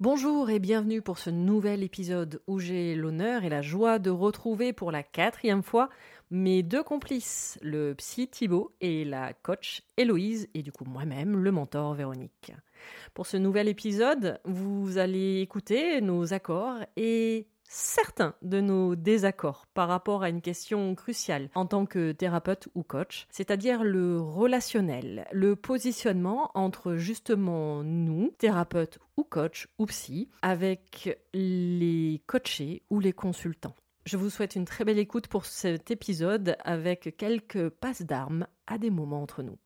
Bonjour et bienvenue pour ce nouvel épisode où j'ai l'honneur et la joie de retrouver pour la quatrième fois mes deux complices, le psy Thibaut et la coach Héloïse et du coup moi-même, le mentor Véronique. Pour ce nouvel épisode, vous allez écouter nos accords et certains de nos désaccords par rapport à une question cruciale en tant que thérapeute ou coach, c'est-à-dire le relationnel, le positionnement entre justement nous, thérapeutes ou coach ou psy, avec les coachés ou les consultants. Je vous souhaite une très belle écoute pour cet épisode avec quelques passes d'armes à des moments entre nous.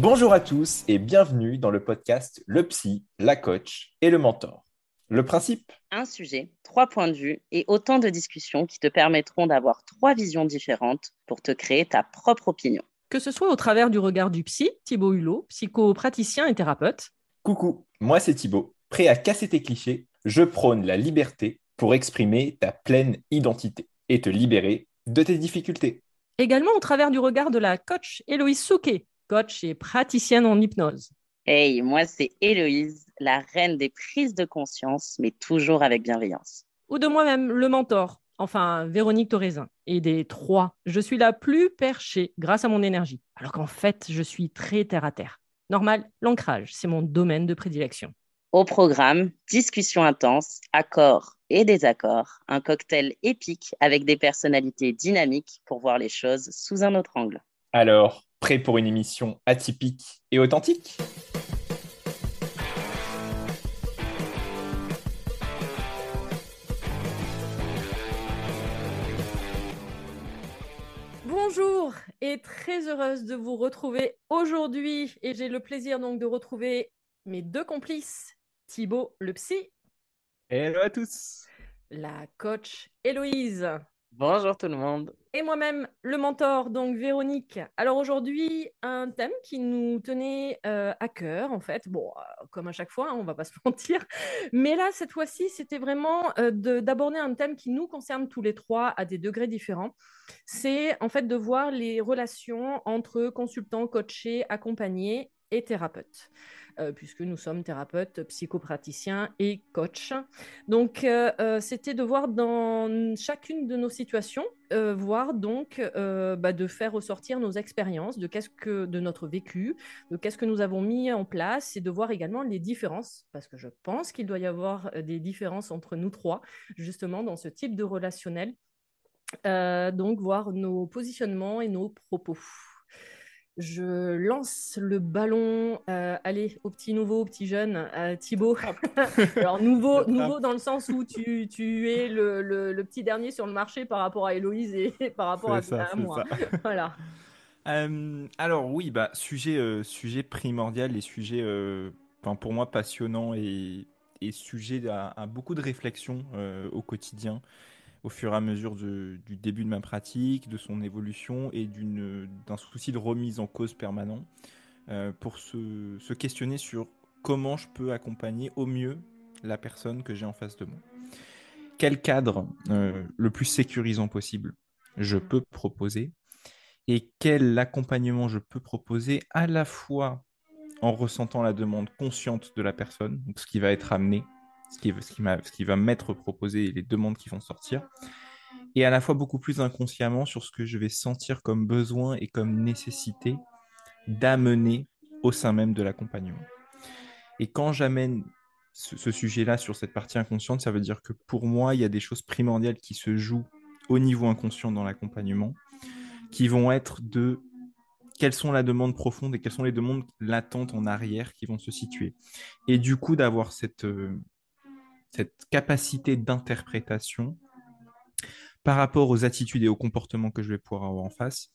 Bonjour à tous et bienvenue dans le podcast Le Psy, la coach et le mentor. Le principe? Un sujet, trois points de vue et autant de discussions qui te permettront d'avoir trois visions différentes pour te créer ta propre opinion. Que ce soit au travers du regard du psy, Thibaut Hulot, psychopraticien et thérapeute. Coucou, moi c'est Thibaut. Prêt à casser tes clichés, je prône la liberté pour exprimer ta pleine identité et te libérer de tes difficultés. Également au travers du regard de la coach Héloïse Souquet, coach et praticienne en hypnose. Hey, moi c'est Héloïse, la reine des prises de conscience, mais toujours avec bienveillance. Ou de moi-même, le mentor, enfin Véronique Toraisin. Et des trois, je suis la plus perchée grâce à mon énergie, alors qu'en fait, je suis très terre à terre. Normal, l'ancrage, c'est mon domaine de prédilection. Au programme, discussion intense, accords et désaccords, un cocktail épique avec des personnalités dynamiques pour voir les choses sous un autre angle. Alors, Prêt pour une émission atypique et authentique Bonjour et très heureuse de vous retrouver aujourd'hui et j'ai le plaisir donc de retrouver mes deux complices, Thibaut le psy. Hello à tous. La coach Héloïse. Bonjour tout le monde. Et moi-même, le mentor, donc Véronique. Alors aujourd'hui, un thème qui nous tenait euh, à cœur, en fait. Bon, euh, comme à chaque fois, on hein, on va pas se mentir. Mais là, cette fois-ci, c'était vraiment euh, d'aborder un thème qui nous concerne tous les trois à des degrés différents. C'est en fait de voir les relations entre consultants, coachés, accompagnés et thérapeutes. Euh, puisque nous sommes thérapeutes, psychopraticiens et coachs. Donc, euh, euh, c'était de voir dans chacune de nos situations, voir donc bah, de faire ressortir nos expériences, de qu'est-ce que de notre vécu, de qu'est-ce que nous avons mis en place, et de voir également les différences, parce que je pense qu'il doit y avoir des différences entre nous trois, justement dans ce type de relationnel. donc, voir nos positionnements et nos propos je lance le ballon, euh, allez, au petit nouveau, au petit jeune, euh, Thibaut. Alors, nouveau, nouveau dans le sens où tu, tu es le, le, petit dernier sur le marché par rapport à Héloïse et par rapport à, moi. voilà. Euh, alors, oui, bah, sujet, sujet primordial et sujet, pour moi, passionnant et, et sujet à, beaucoup de réflexion au quotidien au fur et à mesure du début de ma pratique, de son évolution et d'un souci de remise en cause permanent euh, pour se, questionner sur comment je peux accompagner au mieux la personne que j'ai en face de moi. Quel cadre euh, le plus sécurisant possible je peux proposer et quel accompagnement je peux proposer à la fois en ressentant la demande consciente de la personne, donc ce qui va être amené ce qui, ce ce va m'être proposé les demandes qui vont sortir, et à la fois beaucoup plus inconsciemment sur ce que je vais sentir comme besoin et comme nécessité d'amener au sein même de l'accompagnement. Et quand j'amène ce, sujet-là sur cette partie inconsciente, ça veut dire que pour moi, il y a des choses primordiales qui se jouent au niveau inconscient dans l'accompagnement, qui vont être de quelles sont la demande profonde et quelles sont les demandes latentes en arrière qui vont se situer. Et du coup, d'avoir cette, euh, cette capacité d'interprétation par rapport aux attitudes et aux comportements que je vais pouvoir avoir en face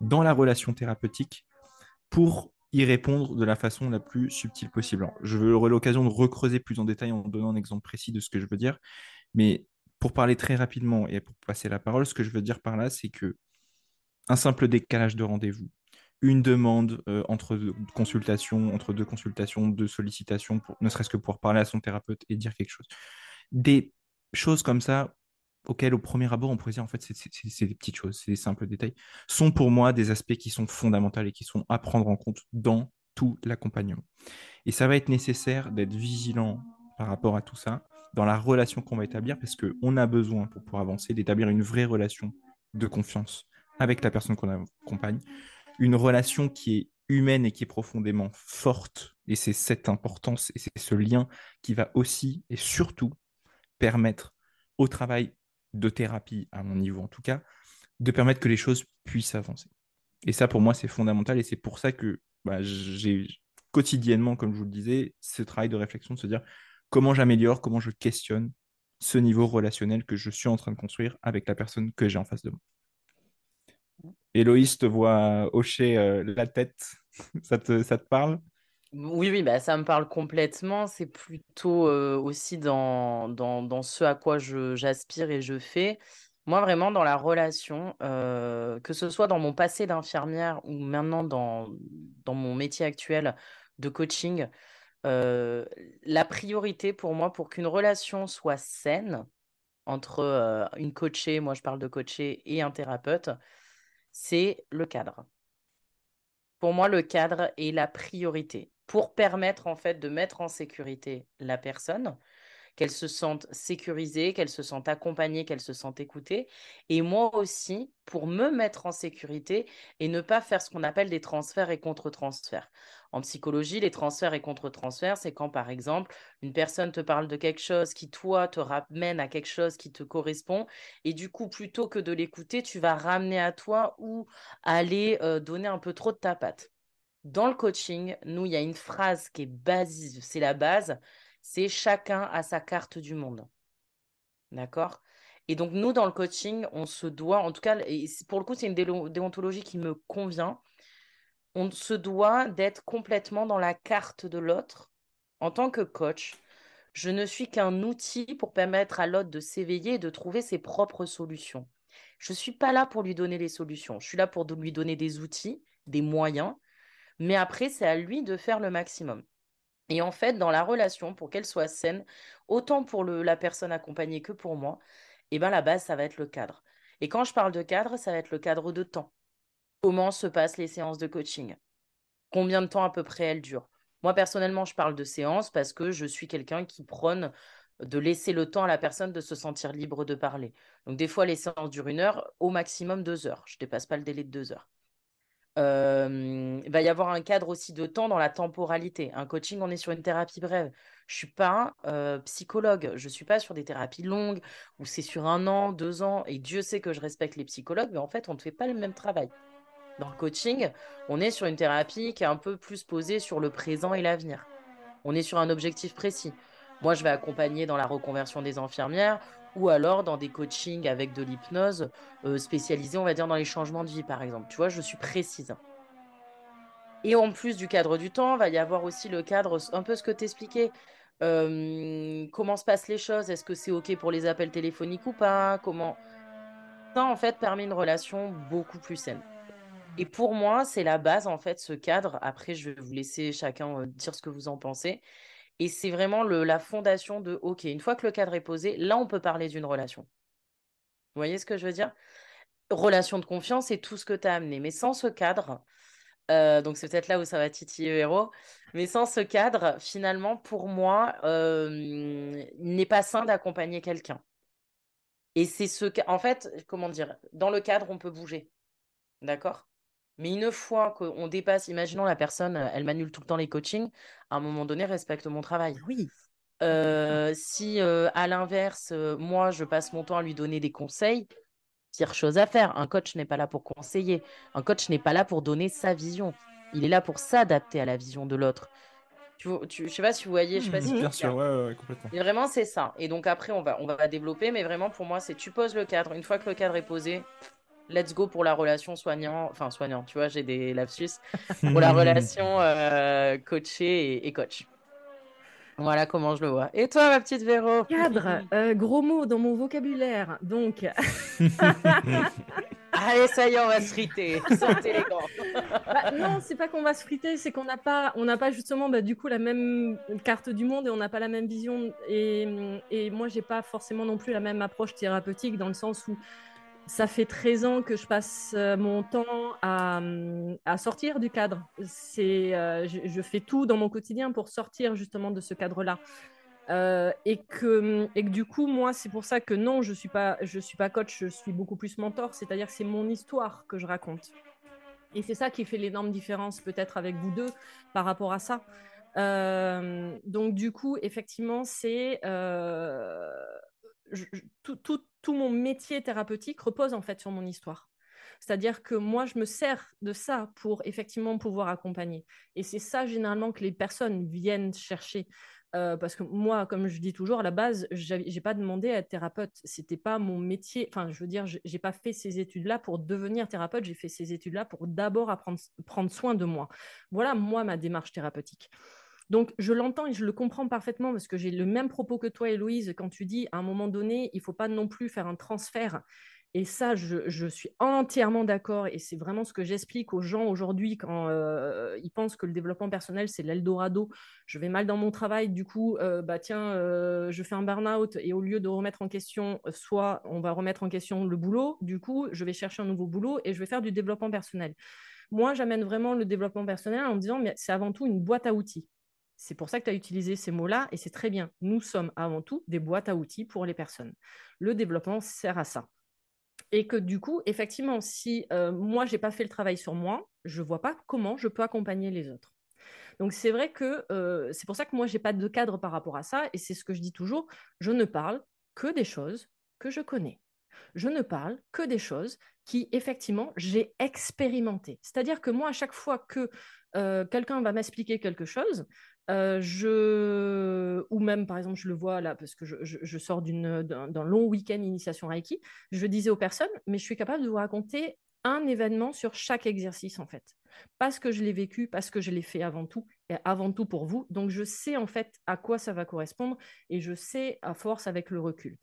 dans la relation thérapeutique pour y répondre de la façon la plus subtile possible. je veux l'occasion de recreuser plus en détail en donnant un exemple précis de ce que je veux dire, mais pour parler très rapidement et pour passer la parole, ce que je veux dire par là, c'est que un simple décalage de rendez-vous, une demande euh, entre deux consultations, entre deux consultations, de sollicitations, pour, ne serait-ce que pour parler à son thérapeute et dire quelque chose. Des choses comme ça, auxquelles au premier abord on pourrait dire en fait c'est des petites choses, c'est des simples détails, sont pour moi des aspects qui sont fondamentaux et qui sont à prendre en compte dans tout l'accompagnement. Et ça va être nécessaire d'être vigilant par rapport à tout ça dans la relation qu'on va établir parce qu'on a besoin pour pouvoir avancer d'établir une vraie relation de confiance avec la personne qu'on accompagne, une relation qui est humaine et qui est profondément forte. Et c'est cette importance et c'est ce lien qui va aussi et surtout permettre au travail de thérapie, à mon niveau en tout cas, de permettre que les choses puissent avancer. Et ça, pour moi, c'est fondamental et c'est pour ça que bah, j'ai quotidiennement, comme je vous le disais, ce travail de réflexion de se dire comment j'améliore, comment je questionne ce niveau relationnel que je suis en train de construire avec la personne que j'ai en face de moi. Héloïse te voit hocher euh, la tête. ça, te, ça te parle? Oui, oui, bah, ça me parle complètement. C'est plutôt euh, aussi dans, dans, dans, ce à quoi j'aspire et je fais. Moi, vraiment, dans la relation, euh, que ce soit dans mon passé d'infirmière ou maintenant dans, dans mon métier actuel de coaching, la priorité pour moi, pour qu'une relation soit saine entre une coachée, moi je parle de coachée, et un thérapeute, c'est le cadre. Pour moi, le cadre est la priorité pour permettre en fait de mettre en sécurité la personne, qu'elle se sente sécurisée, qu'elle se sente accompagnée, qu'elle se sente écoutée. Et moi aussi, pour me mettre en sécurité et ne pas faire ce qu'on appelle des transferts et contre-transferts. En psychologie, les transferts et contre-transferts, c'est quand, par exemple, une personne te parle de quelque chose qui, toi, te ramène à quelque chose qui te correspond. Et du coup, plutôt que de l'écouter, tu vas ramener à toi ou aller euh, donner un peu trop de ta patte. Dans le coaching, nous, il y a une phrase qui est basique, c'est la base, c'est chacun a sa carte du monde. D'accord? Et donc, nous, dans le coaching, on se doit, en tout cas, et pour le coup, c'est une déontologie qui me convient, on se doit d'être complètement dans la carte de l'autre. En tant que coach, je ne suis qu'un outil pour permettre à l'autre de s'éveiller et de trouver ses propres solutions. Je ne suis pas là pour lui donner les solutions. Je suis là pour lui donner des outils, des moyens. Mais après, c'est à lui de faire le maximum. Et en fait, dans la relation, pour qu'elle soit saine, autant pour la personne accompagnée que pour moi, eh ben, la base, ça va être le cadre. Et quand je parle de cadre, ça va être le cadre de temps. Comment se passent les séances de coaching? Combien de temps à peu près elles durent? Moi, personnellement, je parle de séances parce que je suis quelqu'un qui prône de laisser le temps à la personne de se sentir libre de parler. Donc, des fois, les séances durent une heure, au maximum deux heures. Je ne dépasse pas le délai de deux heures il va y avoir un cadre aussi de temps dans la temporalité. Un coaching, on est sur une thérapie brève. Je suis pas psychologue, je suis pas sur des thérapies longues où c'est sur un an, deux ans. Et Dieu sait que je respecte les psychologues, mais en fait, on ne fait pas le même travail. Dans le coaching, on est sur une thérapie qui est un peu plus posée sur le présent et l'avenir. On est sur un objectif précis. Moi, je vais accompagner dans la reconversion des infirmières ou alors dans des coachings avec de l'hypnose euh, spécialisée, on va dire, dans les changements de vie, par exemple. Tu vois, je suis précise. Et en plus du cadre du temps, il va y avoir aussi le cadre, un peu ce que tu expliquais. Euh, comment se passent les choses Est-ce que c'est OK pour les appels téléphoniques ou pas Comment Ça, en fait, permet une relation beaucoup plus saine. Et pour moi, c'est la base, en fait, ce cadre. Après, je vais vous laisser chacun dire ce que vous en pensez. Et c'est vraiment la fondation de, OK, une fois que le cadre est posé, là, on peut parler d'une relation. Vous voyez ce que je veux dire? Relation de confiance, c'est tout ce que tu as amené. Mais sans ce cadre, donc c'est peut-être là où ça va titiller héros, mais sans ce cadre, finalement, pour moi, il n'est pas sain d'accompagner quelqu'un. Et c'est ce en fait, comment dire, dans le cadre, on peut bouger. D'accord? Mais une fois qu'on dépasse, imaginons la personne, elle m'annule tout le temps les coachings, à un moment donné, respecte mon travail. Oui. Euh, si euh, à l'inverse, euh, moi, je passe mon temps à lui donner des conseils, pire chose à faire. Un coach n'est pas là pour conseiller. Un coach n'est pas là pour donner sa vision. Il est là pour s'adapter à la vision de l'autre. Tu, tu, je sais pas si vous voyez, je sais pas si mmh, Bien sûr, ouais, ouais, complètement. Et vraiment, c'est ça. Et donc après, on va, on va développer, mais vraiment, pour moi, c'est tu poses le cadre. Une fois que le cadre est posé, let's go pour la relation soignant, enfin soignant, tu vois, j'ai des lapsus, pour la relation euh, coaché et, coach. Voilà comment je le vois. Et toi, ma petite Véro? Cadre, euh, gros mot dans mon vocabulaire. Donc. Allez, ça y est, on va se friter. bah, non, c'est pas qu'on va se friter, c'est qu'on n'a pas, on n'a pas justement, bah, du coup, la même carte du monde et on n'a pas la même vision. Et, et moi, j'ai pas forcément non plus la même approche thérapeutique dans le sens où ça fait 13 ans que je passe euh, mon temps à, à sortir du cadre. C'est, euh, je, fais tout dans mon quotidien pour sortir justement de ce cadre-là. Euh, et, que, et que du coup, moi, c'est pour ça que non, je ne suis, pas, suis pas coach, je suis beaucoup plus mentor. C'est-à-dire que c'est mon histoire que je raconte. Et c'est ça qui fait l'énorme différence peut-être avec vous deux par rapport à ça. donc du coup, effectivement, c'est tout, tout, tout mon métier thérapeutique repose en fait sur mon histoire. C'est-à-dire que moi, je me sers de ça pour effectivement pouvoir accompagner. Et c'est ça généralement que les personnes viennent chercher. Euh, parce que moi, comme je dis toujours, à la base, j'ai pas demandé à être thérapeute. C'était pas mon métier. Enfin, je veux dire, j'ai pas fait ces études-là pour devenir thérapeute. J'ai fait ces études-là pour d'abord prendre soin de moi. Voilà, moi, ma démarche thérapeutique. Donc, je l'entends et je le comprends parfaitement parce que j'ai le même propos que toi, Héloïse, quand tu dis à un moment donné, il ne faut pas non plus faire un transfert. Et ça, je, suis entièrement d'accord. Et c'est vraiment ce que j'explique aux gens aujourd'hui quand euh, ils pensent que le développement personnel, c'est l'Eldorado. Je vais mal dans mon travail, du coup, euh, bah tiens, euh, je fais un burn-out et au lieu de remettre en question, soit on va remettre en question le boulot, du coup, je vais chercher un nouveau boulot et je vais faire du développement personnel. Moi, j'amène vraiment le développement personnel en me disant, mais c'est avant tout une boîte à outils. C'est pour ça que tu as utilisé ces mots-là et c'est très bien. Nous sommes avant tout des boîtes à outils pour les personnes. Le développement sert à ça. Et que du coup, effectivement, si euh, moi, je n'ai pas fait le travail sur moi, je ne vois pas comment je peux accompagner les autres. Donc c'est vrai que euh, c'est pour ça que moi, je n'ai pas de cadre par rapport à ça. Et c'est ce que je dis toujours, je ne parle que des choses que je connais. Je ne parle que des choses qui, effectivement, j'ai expérimentées. C'est-à-dire que moi, à chaque fois que euh, quelqu'un va m'expliquer quelque chose, je... Ou même, par exemple, je le vois là, parce que je, sors d'un long week-end initiation Reiki, je disais aux personnes, mais je suis capable de vous raconter un événement sur chaque exercice, en fait. Parce que je l'ai vécu, parce que je l'ai fait avant tout, et avant tout pour vous. Donc, je sais, en fait, à quoi ça va correspondre, et je sais, à force, avec le recul.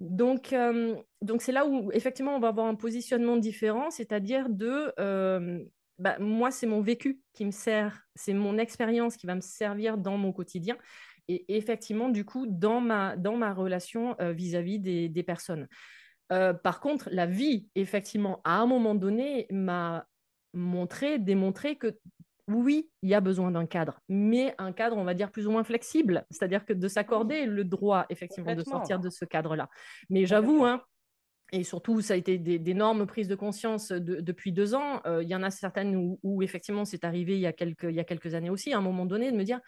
Donc, donc c'est là où, effectivement, on va avoir un positionnement différent, c'est-à-dire de... bah, moi, c'est mon vécu qui me sert, c'est mon expérience qui va me servir dans mon quotidien. Et effectivement, du coup, dans ma, dans ma relation euh, vis-à-vis des, personnes. Euh, par contre, la vie, effectivement, à un moment donné, m'a montré, démontré que oui, il y a besoin d'un cadre, mais un cadre, on va dire, plus ou moins flexible, c'est-à-dire que de s'accorder le droit, effectivement, de sortir de ce cadre-là. Mais j'avoue, hein, et surtout, ça a été d'énormes prises de conscience depuis deux ans. Euh, il y en a certaines où, effectivement c'est arrivé il y, a quelques, années aussi, à un moment donné, de me dire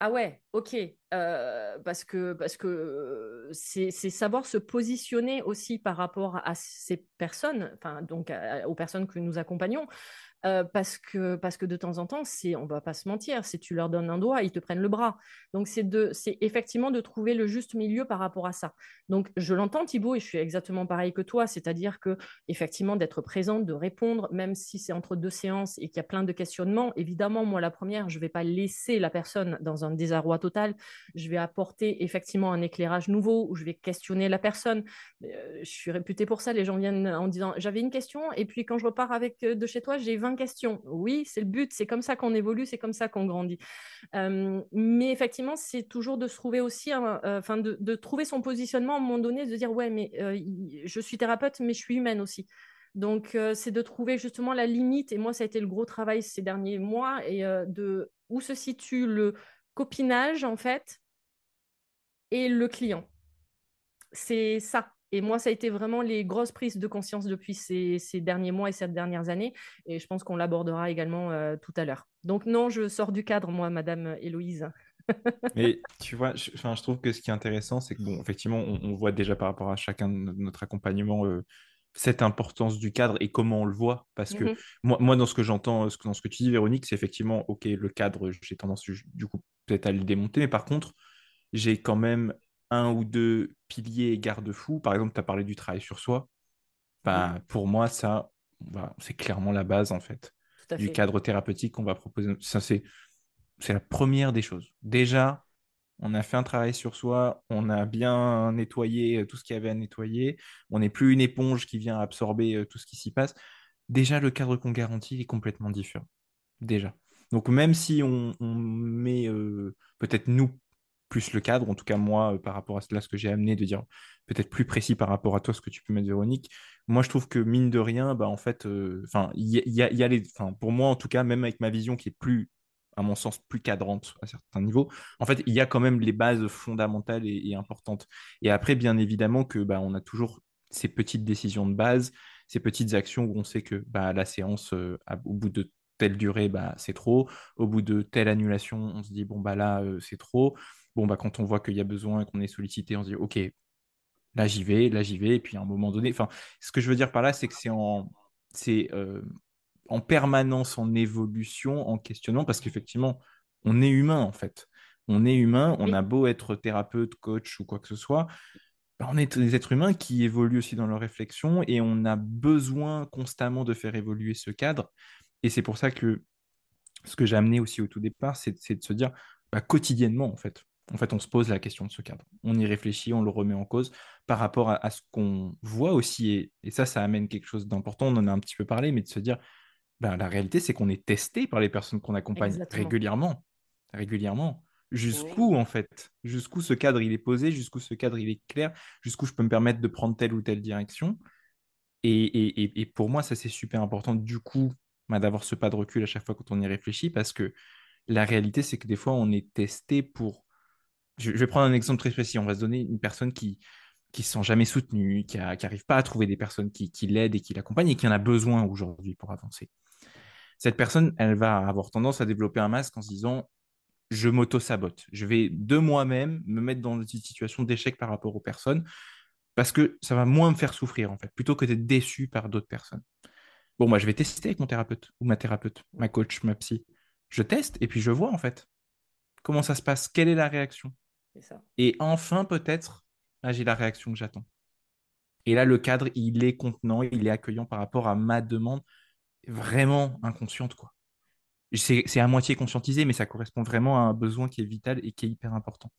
Ah ouais, ok, euh, parce que parce que euh, c'est savoir se positionner aussi par rapport à ces personnes, enfin donc aux personnes que nous accompagnons. Parce, que, parce que de temps en temps, c'est, on va pas se mentir, si tu leur donnes un doigt, ils te prennent le bras. Donc c'est, de, c'est effectivement de trouver le juste milieu par rapport à ça. Donc je l'entends Thibaut et je suis exactement pareil que toi, c'est-à-dire que effectivement d'être présente, de répondre, même si c'est entre deux séances et qu'il y a plein de questionnements. Évidemment, moi la première, je vais pas laisser la personne dans un désarroi total. Je vais apporter effectivement un éclairage nouveau où je vais questionner la personne. Je suis réputée pour ça. Les gens viennent en disant j'avais une question et puis quand je repars avec de chez toi, j'ai 20 questions. Oui, c'est le but, c'est comme ça qu'on évolue, c'est comme ça qu'on grandit. Euh, mais effectivement, c'est toujours de se trouver aussi, euh, enfin, de, trouver son positionnement à un moment donné, de dire ouais, mais euh, je suis thérapeute, mais je suis humaine aussi. Donc, c'est de trouver justement la limite. Et moi, ça a été le gros travail ces derniers mois et de où se situe le copinage en fait et le client. C'est ça et moi, ça a été vraiment les grosses prises de conscience depuis ces, derniers mois et ces dernières années. Et je pense qu'on l'abordera également euh, tout à l'heure. Donc non, je sors du cadre, moi, Madame Héloïse. Mais tu vois, je, je trouve que ce qui est intéressant, c'est que, bon, effectivement, on, voit déjà par rapport à chacun de notre accompagnement euh, cette importance du cadre et comment on le voit. Parce que Mhm. moi, moi, dans ce que j'entends, dans ce que tu dis, Véronique, c'est effectivement, OK, le cadre, j'ai tendance du coup peut-être à le démonter, mais par contre, j'ai quand même un ou deux piliers et garde-fous. Par exemple, tu as parlé du travail sur soi. Bah, pour moi, ça, bah, c'est clairement la base, en fait, du cadre thérapeutique qu'on va proposer. Ça, c'est, c'est la première des choses. Déjà, on a fait un travail sur soi, on a bien nettoyé euh, tout ce qu'il y avait à nettoyer, on n'est plus une éponge qui vient absorber euh, tout ce qui s'y passe. Déjà, le cadre qu'on garantit est complètement différent. Déjà. Donc, même si on, on met euh, peut-être nous plus le cadre, en tout cas moi, euh, par rapport à cela, ce que j'ai amené de dire peut-être plus précis par rapport à toi, ce que tu peux mettre, Véronique, moi, je trouve que mine de rien, bah, en fait, euh, enfin, il y, a- les, enfin, pour moi, en tout cas, même avec ma vision qui est plus, à mon sens, plus cadrante à certains niveaux, en fait, il y a quand même les bases fondamentales et, importantes. Et après, bien évidemment que bah, on a toujours ces petites décisions de base, ces petites actions où on sait que bah, la séance, euh, au bout de telle durée, bah, c'est trop. Au bout de telle annulation, on se dit, bon, bah là, c'est trop. Bon, bah, quand on voit qu'il y a besoin et qu'on est sollicité, on se dit, OK, là, j'y vais, là, j'y vais. Et puis, à un moment donné, enfin, ce que je veux dire par là, c'est que c'est en, c'est, euh, en permanence en évolution, en questionnement, parce qu'effectivement, on est humain, en fait. On est humain, on a beau être thérapeute, coach ou quoi que ce soit, bah, on est des êtres humains qui évoluent aussi dans leur réflexion et on a besoin constamment de faire évoluer ce cadre. Et c'est pour ça que ce que j'ai amené aussi au tout départ, c'est c'est de se dire bah, quotidiennement, en fait. En fait, on se pose la question de ce cadre. On y réfléchit, on le remet en cause par rapport à, à ce qu'on voit aussi. Et, et ça, ça amène quelque chose d'important. On en a un petit peu parlé, mais de se dire, bah, la réalité, c'est qu'on est testé par les personnes qu'on accompagne Exactement. régulièrement. Régulièrement. Oui. Jusqu'où, en fait? Jusqu'où ce cadre, il est posé? Jusqu'où ce cadre, il est clair? Jusqu'où je peux me permettre de prendre telle ou telle direction? Et, et- et- pour moi, ça, c'est super important, du coup, bah, d'avoir ce pas de recul à chaque fois quand on y réfléchit, parce que la réalité, c'est que des fois, on est testé pour... Je, vais prendre un exemple très précis. On va se donner une personne qui qui se sent jamais soutenue, qui n'arrive pas à trouver des personnes qui, qui l'aident et qui l'accompagnent et qui en a besoin aujourd'hui pour avancer. Cette personne, elle va avoir tendance à développer un masque en se disant je m'auto-sabote. Je vais de moi-même me mettre dans une situation d'échec par rapport aux personnes parce que ça va moins me faire souffrir, en fait, plutôt que d'être déçu par d'autres personnes. Bon, moi, je vais tester avec mon thérapeute ou ma thérapeute, ma coach, ma psy. Je teste et puis je vois, en fait, comment ça se passe, quelle est la réaction? Et enfin, peut-être, là, j'ai la réaction que j'attends. Et là, le cadre, il est contenant, il est accueillant par rapport à ma demande, vraiment inconsciente, quoi. C'est à moitié conscientisé, mais ça correspond vraiment à un besoin qui est vital et qui est hyper important.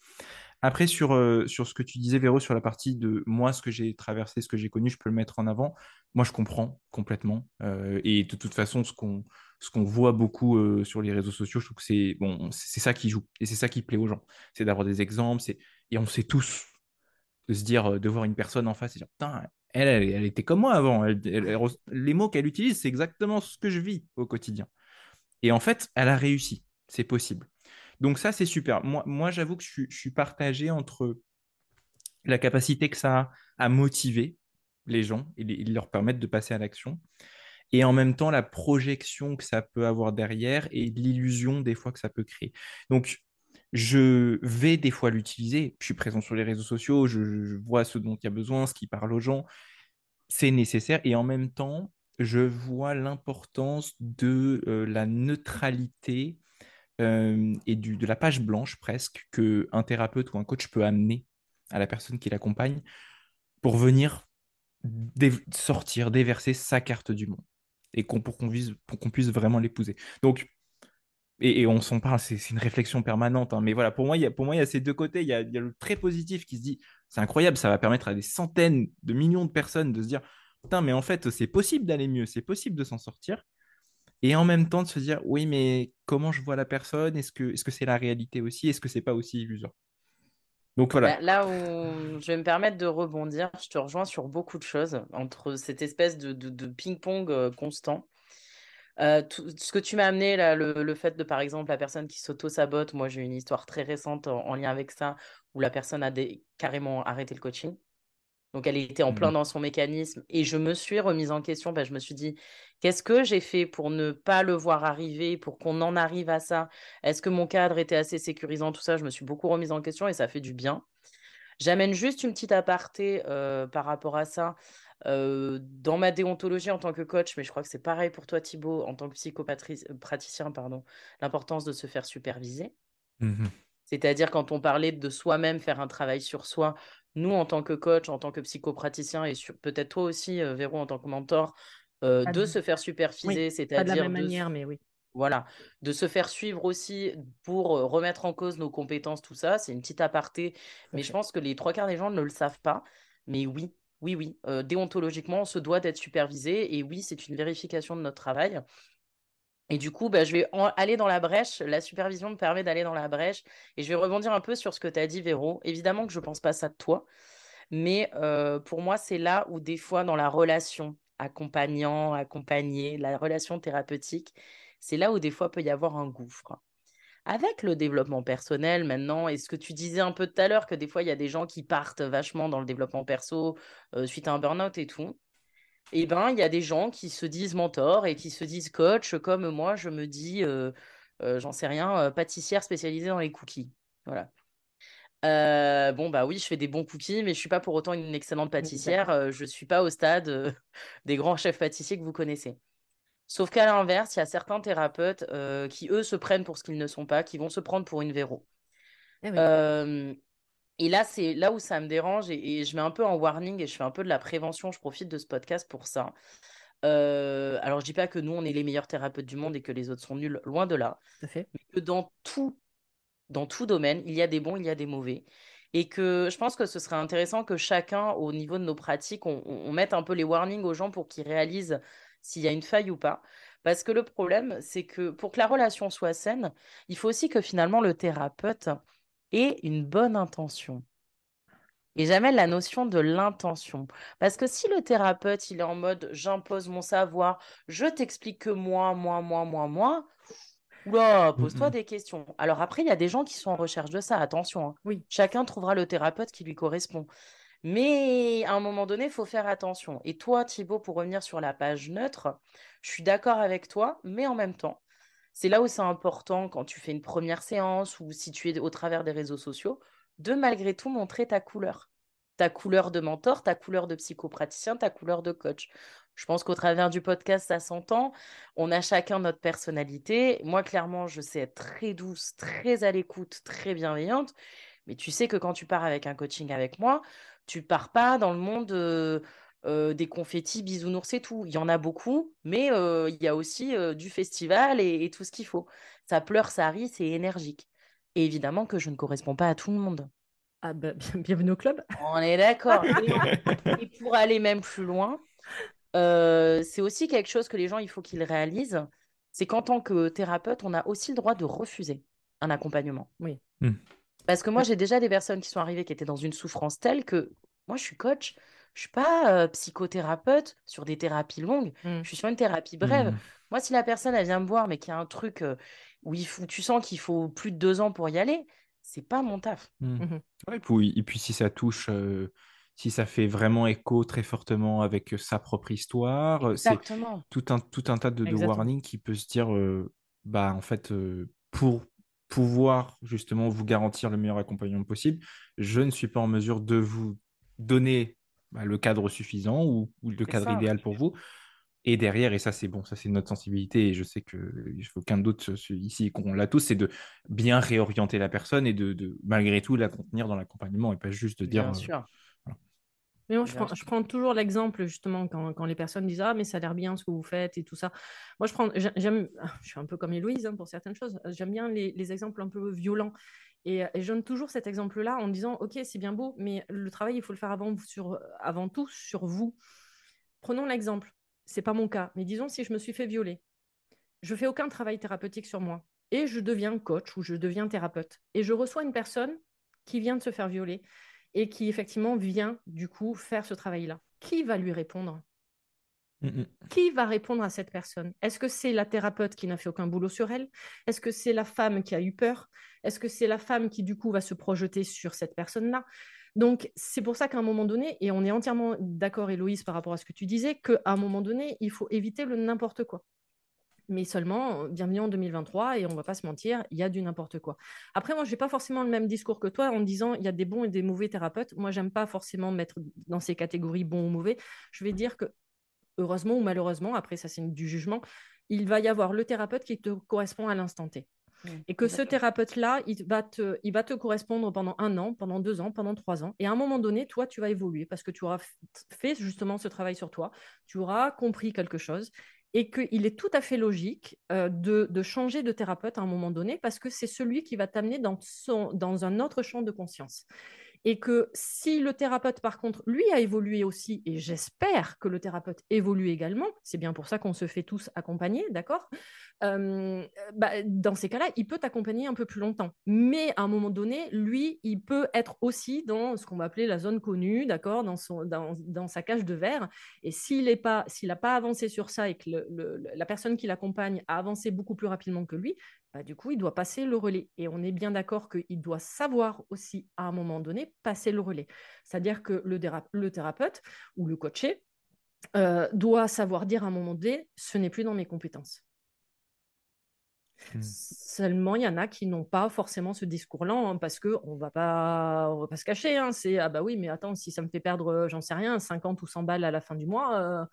Après, sur, euh, sur ce que tu disais, Véro, sur la partie de moi, ce que j'ai traversé, ce que j'ai connu, je peux le mettre en avant. Moi, je comprends complètement. Euh, et de toute façon, ce qu'on ce qu'on voit beaucoup euh, sur les réseaux sociaux, je trouve que c'est bon, c'est ça qui joue. Et c'est ça qui plaît aux gens. C'est d'avoir des exemples. Et on sait tous de se dire, de voir une personne en face et dire, putain, elle, elle, était comme moi avant. Les mots qu'elle utilise, c'est exactement ce que je vis au quotidien. Et en fait, elle a réussi. C'est possible. Donc ça, c'est super. Moi, j'avoue que je suis, partagé entre la capacité que ça a à motiver les gens et, leur permettre de passer à l'action, et en même temps la projection que ça peut avoir derrière et l'illusion des fois que ça peut créer. Donc, je vais des fois l'utiliser. Je suis présent sur les réseaux sociaux, je, je vois ce dont il y a besoin, ce qui parle aux gens. C'est nécessaire. Et en même temps, je vois l'importance de euh, la neutralité euh, et du, de la page blanche presque que un thérapeute ou un coach peut amener à la personne qui l'accompagne pour venir sortir, déverser sa carte du monde et qu'on, pour qu'on puisse vraiment l'épouser. Donc, et, on s'en parle, c'est une réflexion permanente. hein, mais voilà, pour moi, il y a, pour moi, il y a ces deux côtés. Il y a, il y a le très positif qui se dit, c'est incroyable, ça va permettre à des centaines de millions de personnes de se dire, putain, mais en fait, c'est possible d'aller mieux, c'est possible de s'en sortir. Et en même temps de se dire, oui, mais comment je vois la personne? Est-ce que est-ce que c'est la réalité aussi? Est-ce que c'est pas aussi illusoire? Donc voilà. Là où je vais me permettre de rebondir, je te rejoins sur beaucoup de choses, entre cette espèce de, de- de ping-pong euh, constant. Euh, ce que tu m'as amené, là, le, le fait de, par exemple, la personne qui s'auto-sabote, moi j'ai une histoire très récente en, en lien avec ça, où la personne a carrément arrêté le coaching. Donc elle était en plein Mhm. dans son mécanisme et je me suis remise en question. Ben, je me suis dit, qu'est-ce que j'ai fait pour ne pas le voir arriver, pour qu'on en arrive à ça? Est-ce que mon cadre était assez sécurisant Tout ça, je me suis beaucoup remise en question et ça fait du bien. J'amène juste une petite aparté euh, par rapport à ça. dans ma déontologie en tant que coach, mais je crois que c'est pareil pour toi, Thibaut, en tant que psychopraticien, pardon, l'importance de se faire superviser. Mmh C'est-à-dire quand on parlait de soi-même faire un travail sur soi, nous en tant que coach, en tant que psychopraticien et peut-être toi aussi, Véro, en tant que mentor, de se faire superviser, c'est-à-dire pas de la même manière, mais oui. Voilà, de se faire suivre aussi pour remettre en cause nos compétences, tout ça, c'est une petite aparté, mais je pense que les trois quarts des gens ne le savent pas. Mais oui, oui, oui, déontologiquement, on se doit d'être supervisé, et oui, c'est une vérification de notre travail. Et du coup, bah, je vais aller dans la brèche. La supervision me permet d'aller dans la brèche. Et je vais rebondir un peu sur ce que tu as dit, Véro. Évidemment que je ne pense pas ça de toi. Mais pour moi, c'est là où des fois, dans la relation accompagnant, accompagné, la relation thérapeutique, c'est là où des fois peut y avoir un gouffre. Avec le développement personnel maintenant, et ce que tu disais un peu tout à l'heure, que des fois il y a des gens qui partent vachement dans le développement perso euh, suite à un burn-out et tout, et eh ben il y a des gens qui se disent mentor et qui se disent coach, comme moi je me dis, euh, euh, j'en sais rien, pâtissière spécialisée dans les cookies. Voilà. bon, bah oui, je fais des bons cookies, mais je suis pas pour autant une excellente pâtissière. je suis pas au stade des grands chefs pâtissiers que vous connaissez. Sauf qu'à l'inverse, il y a certains thérapeutes euh, qui, eux, se prennent pour ce qu'ils ne sont pas, qui vont se prendre pour une Véro. Eh et là, c'est là où ça me dérange et, je mets un peu en warning et je fais un peu de la prévention. Je profite de ce podcast pour ça. Euh, alors, je dis pas que nous, on est les meilleurs thérapeutes du monde et que les autres sont nuls, loin de là. fait. Mais que dans tout, dans tout domaine, il y a des bons, il y a des mauvais. Et que je pense que ce serait intéressant que chacun, au niveau de nos pratiques, on mette un peu les warnings aux gens pour qu'ils réalisent s'il y a une faille ou pas. Parce que le problème, c'est que pour que la relation soit saine, il faut aussi que finalement le thérapeute ait une bonne intention. Et jamais la notion de l'intention. Parce que si le thérapeute, il est en mode j'impose mon savoir, je t'explique que moi, moi, moi, moi, moi, oula, pose-toi mmh. des questions. Alors après, il y a des gens qui sont en recherche de ça, attention. Hein. Oui. Chacun trouvera le thérapeute qui lui correspond. Mais à un moment donné, il faut faire attention. Et toi, Thibaut, pour revenir sur la page neutre, je suis d'accord avec toi, mais en même temps, c'est là où c'est important quand tu fais une première séance ou si tu es au travers des réseaux sociaux, de malgré tout montrer ta couleur. Ta couleur de mentor, ta couleur de psychopraticien, ta couleur de coach. Je pense qu'au travers du podcast, ça s'entend. On a chacun notre personnalité. Moi, clairement, je sais être très douce, très à l'écoute, très bienveillante. Mais tu sais que quand tu pars avec un coaching avec moi, tu pars pas dans le monde des confettis, bisounours et tout. Il y en a beaucoup, mais il y a aussi du festival et, tout ce qu'il faut. Ça pleure, ça rit, c'est énergique. Et évidemment que je ne corresponds pas à tout le monde. Ah bah, bienvenue au club. On est d'accord. et, pour aller même plus loin, c'est aussi quelque chose que les gens, il faut qu'ils réalisent. C'est qu'en tant que thérapeute, on a aussi le droit de refuser un accompagnement. Oui. Mmh. Parce que moi, j'ai déjà des personnes qui sont arrivées qui étaient dans une souffrance telle que moi, je suis coach, je suis pas psychothérapeute sur des thérapies longues, mmh. je suis sur une thérapie brève. Mmh. Moi, si la personne, elle vient me voir, mais qu'il y a un truc où, il faut, tu sens qu'il faut plus de deux ans pour y aller, c'est pas mon taf. Mmh. et, puis, et, puis, si ça touche, si ça fait vraiment écho très fortement avec sa propre histoire, c'est tout un, tout un tas de, de warnings qui peut se dire, bah, en fait, pour pouvoir justement vous garantir le meilleur accompagnement possible, je ne suis pas en mesure de vous donner bah, le cadre suffisant ou, le cadre idéal pour vous. Et derrière, et ça c'est bon, ça c'est notre sensibilité, et je sais que aucun doute ici qu'on l'a tous, c'est de bien réorienter la personne et de, malgré tout la contenir dans l'accompagnement et pas juste de dire. Bien euh, sûr. Mais moi, je prends, toujours l'exemple, justement, quand, les personnes disent Ah, mais ça a l'air bien ce que vous faites et tout ça. Moi, je prends, j'aime, je suis un peu comme Héloïse hein, pour certaines choses. J'aime bien les, exemples un peu violents. Et, et, je donne toujours cet exemple-là en disant Ok, c'est bien beau, mais le travail, il faut le faire avant, sur, avant tout sur vous. Prenons l'exemple. C'est pas mon cas, mais disons si je me suis fait violer. Je fais aucun travail thérapeutique sur moi et je deviens coach ou je deviens thérapeute. Et je reçois une personne qui vient de se faire violer et qui effectivement vient du coup faire ce travail-là. Qui va lui répondre? Qui va répondre à cette personne? Est-ce que c'est la thérapeute qui n'a fait aucun boulot sur elle? Est-ce que c'est la femme qui a eu peur? Est-ce que c'est la femme qui du coup va se projeter sur cette personne-là? Donc, c'est pour ça qu'à un moment donné, et on est entièrement d'accord, Héloïse, par rapport à ce que tu disais, qu'à un moment donné, il faut éviter le n'importe quoi. Mais seulement, bienvenue en 2023 et on va pas se mentir, il y a du n'importe quoi. Après, moi, je n'ai pas forcément le même discours que toi en disant il y a des bons et des mauvais thérapeutes. Moi, j'aime pas forcément mettre dans ces catégories bons ou mauvais. Je vais dire que, heureusement ou malheureusement, après ça c'est du jugement, il va y avoir le thérapeute qui te correspond à l'instant T. Mmh, et que ce thérapeute-là, il, va te, il va te correspondre pendant un an, pendant deux ans, pendant trois ans. Et à un moment donné, toi, tu vas évoluer parce que tu auras fait justement ce travail sur toi, tu auras compris quelque chose et qu'il est tout à fait logique euh, de, changer de thérapeute à un moment donné parce que c'est celui qui va t'amener dans, dans un autre champ de conscience. Et que si le thérapeute, par contre, lui a évolué aussi, et j'espère que le thérapeute évolue également, c'est bien pour ça qu'on se fait tous accompagner, d'accord euh, bah, Dans ces cas-là, il peut t'accompagner un peu plus longtemps. Mais à un moment donné, lui, il peut être aussi dans ce qu'on va appeler la zone connue, d'accord dans, sa cage de verre. Et s'il n'a pas, pas avancé sur ça et que la personne qui l'accompagne a avancé beaucoup plus rapidement que lui, bah, du coup, il doit passer le relais. Et on est bien d'accord qu'il doit savoir aussi, à un moment donné, passer le relais. C'est-à-dire que le, le, thérapeute ou le coaché euh, doit savoir dire à un moment donné, ce n'est plus dans mes compétences. Mmh. Seulement, il y en a qui n'ont pas forcément ce discours-là, hein, parce qu'on ne va pas se cacher. Hein. c'est, ah bah oui, mais attends, si ça me fait perdre, j'en sais rien, 50 ou 100 balles à la fin du mois, euh,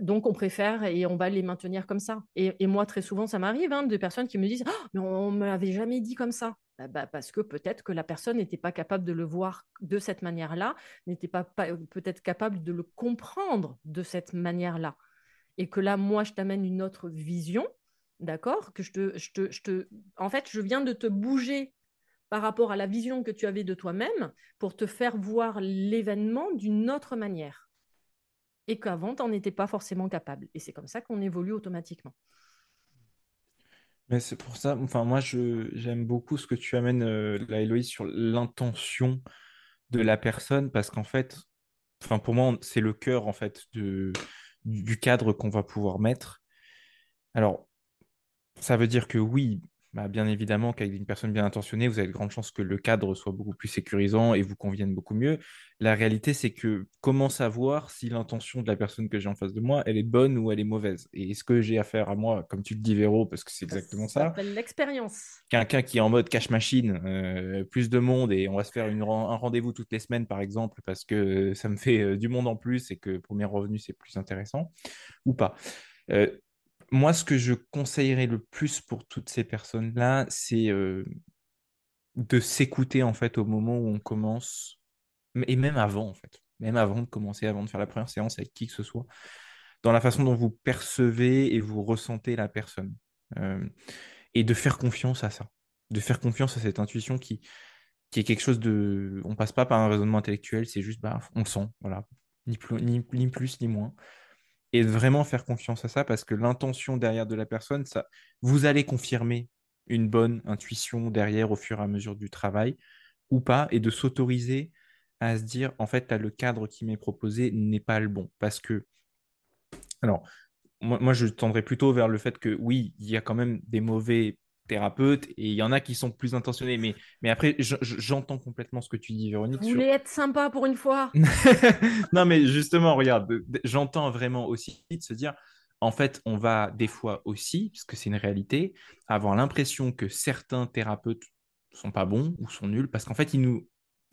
donc, on préfère et on va les maintenir comme ça. Et, moi, très souvent, ça m'arrive, hein, des personnes qui me disent «Oh, Mais on ne me l'avait jamais dit comme ça. Bah, bah, parce que peut-être que la personne n'était pas capable de le voir de cette manière-là, n'était pas, peut-être capable de le comprendre de cette manière-là. Et que là, moi, je t'amène une autre vision, d'accord Que je te, je, te, je te, En fait, je viens de te bouger par rapport à la vision que tu avais de toi-même pour te faire voir l'événement d'une autre manière et qu'avant, tu n'en étais pas forcément capable. Et c'est comme ça qu'on évolue automatiquement. Mais c'est pour ça, enfin, moi, je, j'aime beaucoup ce que tu amènes, euh, là, Héloïse, sur l'intention de la personne, parce qu'en fait, enfin, pour moi, c'est le cœur, en fait, de, du cadre qu'on va pouvoir mettre. Alors, ça veut dire que oui, bah, bien évidemment qu'avec une personne bien intentionnée, vous avez de grandes chances que le cadre soit beaucoup plus sécurisant et vous convienne beaucoup mieux. La réalité, c'est que comment savoir si l'intention de la personne que j'ai en face de moi, elle est bonne ou elle est mauvaise? Et est-ce que j'ai affaire à moi, comme tu le dis, Véro, parce que c'est exactement ça. Ça s'appelle l'expérience. Quelqu'un qui est en mode cash machine, euh, plus de monde et on va se faire une, un rendez-vous toutes les semaines, par exemple, parce que ça me fait euh, du monde en plus et que pour mes revenus, c'est plus intéressant, ou pas? Euh, moi, ce que je conseillerais le plus pour toutes ces personnes-là, c'est euh, de s'écouter en fait au moment où on commence, et même avant en fait, même avant de commencer, avant de faire la première séance avec qui que ce soit, dans la façon dont vous percevez et vous ressentez la personne, euh, et de faire confiance à ça, de faire confiance à cette intuition qui, qui est quelque chose de, on passe pas par un raisonnement intellectuel, c'est juste, bah, on le sent, voilà, ni plus, ni plus ni moins et vraiment faire confiance à ça parce que l'intention derrière de la personne, ça, vous allez confirmer une bonne intuition derrière au fur et à mesure du travail ou pas, et de s'autoriser à se dire, en fait, le cadre qui m'est proposé n'est pas le bon. Parce que, alors, moi, moi, je tendrais plutôt vers le fait que oui, il y a quand même des mauvais thérapeutes et il y en a qui sont plus intentionnés. Mais, mais après, j'entends complètement ce que tu dis, Véronique. Vous voulez être sympa pour une fois? Non, mais justement, regarde, j'entends vraiment aussi de se dire, en fait, on va des fois aussi, parce que c'est une réalité, avoir l'impression que certains thérapeutes sont pas bons ou sont nuls, parce qu'en fait, ils nous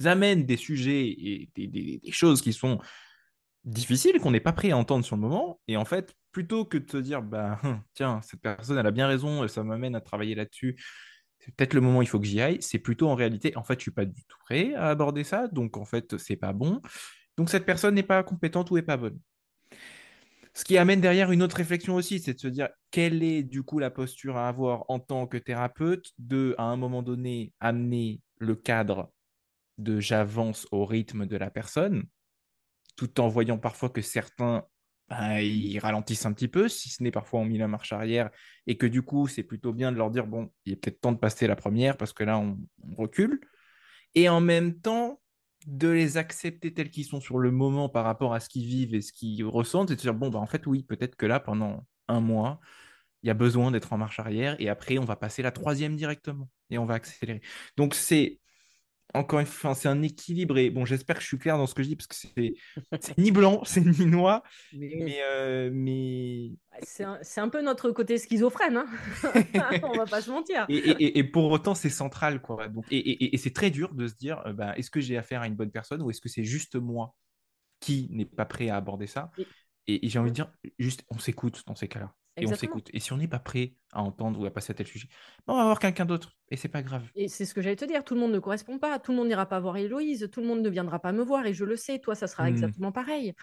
amènent des sujets et des, des choses qui sont difficiles, qu'on n'est pas prêt à entendre sur le moment. Et en fait, plutôt que de te dire, bah, tiens, cette personne, elle a bien raison, ça m'amène à travailler là-dessus, c'est peut-être le moment il faut que j'y aille, c'est plutôt en réalité, en fait, je suis pas du tout prêt à aborder ça, donc en fait, c'est pas bon. Donc cette personne n'est pas compétente ou est pas bonne. Ce qui amène derrière une autre réflexion aussi, c'est de se dire quelle est du coup la posture à avoir en tant que thérapeute de, à un moment donné, amener le cadre de j'avance au rythme de la personne, tout en voyant parfois que certains bah, ils ralentissent un petit peu, si ce n'est parfois on mis la marche arrière, et que du coup, c'est plutôt bien de leur dire, bon, il est peut-être temps de passer la première, parce que là, on, recule, et en même temps, de les accepter tels qu'ils sont sur le moment par rapport à ce qu'ils vivent et ce qu'ils ressentent, et de dire, bon, bah, en fait, oui, peut-être que là, pendant un mois, il y a besoin d'être en marche arrière, et après, on va passer la troisième directement, et on va accélérer. Donc, c'est encore une fois, c'est un équilibre. Et bon, j'espère que je suis clair dans ce que je dis, parce que c'est ni blanc, c'est ni noir. Mais, euh, mais... C'est un, un, peu notre côté schizophrène, hein on va pas se mentir. Et, et, et pour autant, c'est central. Quoi. Donc, et, c'est très dur de se dire, euh, bah, est-ce que j'ai affaire à une bonne personne ou est-ce que c'est juste moi qui n'est pas prêt à aborder ça? Et, j'ai envie de dire, juste, on s'écoute dans ces cas-là et on s'écoute. Et si on n'est pas prêt à entendre ou à passer à tel sujet, ben, on va voir quelqu'un d'autre et c'est pas grave. Et c'est ce que j'allais te dire, tout le monde ne correspond pas, tout le monde n'ira pas voir Héloïse, tout le monde ne viendra pas me voir et je le sais, toi ça sera mmh. exactement pareil.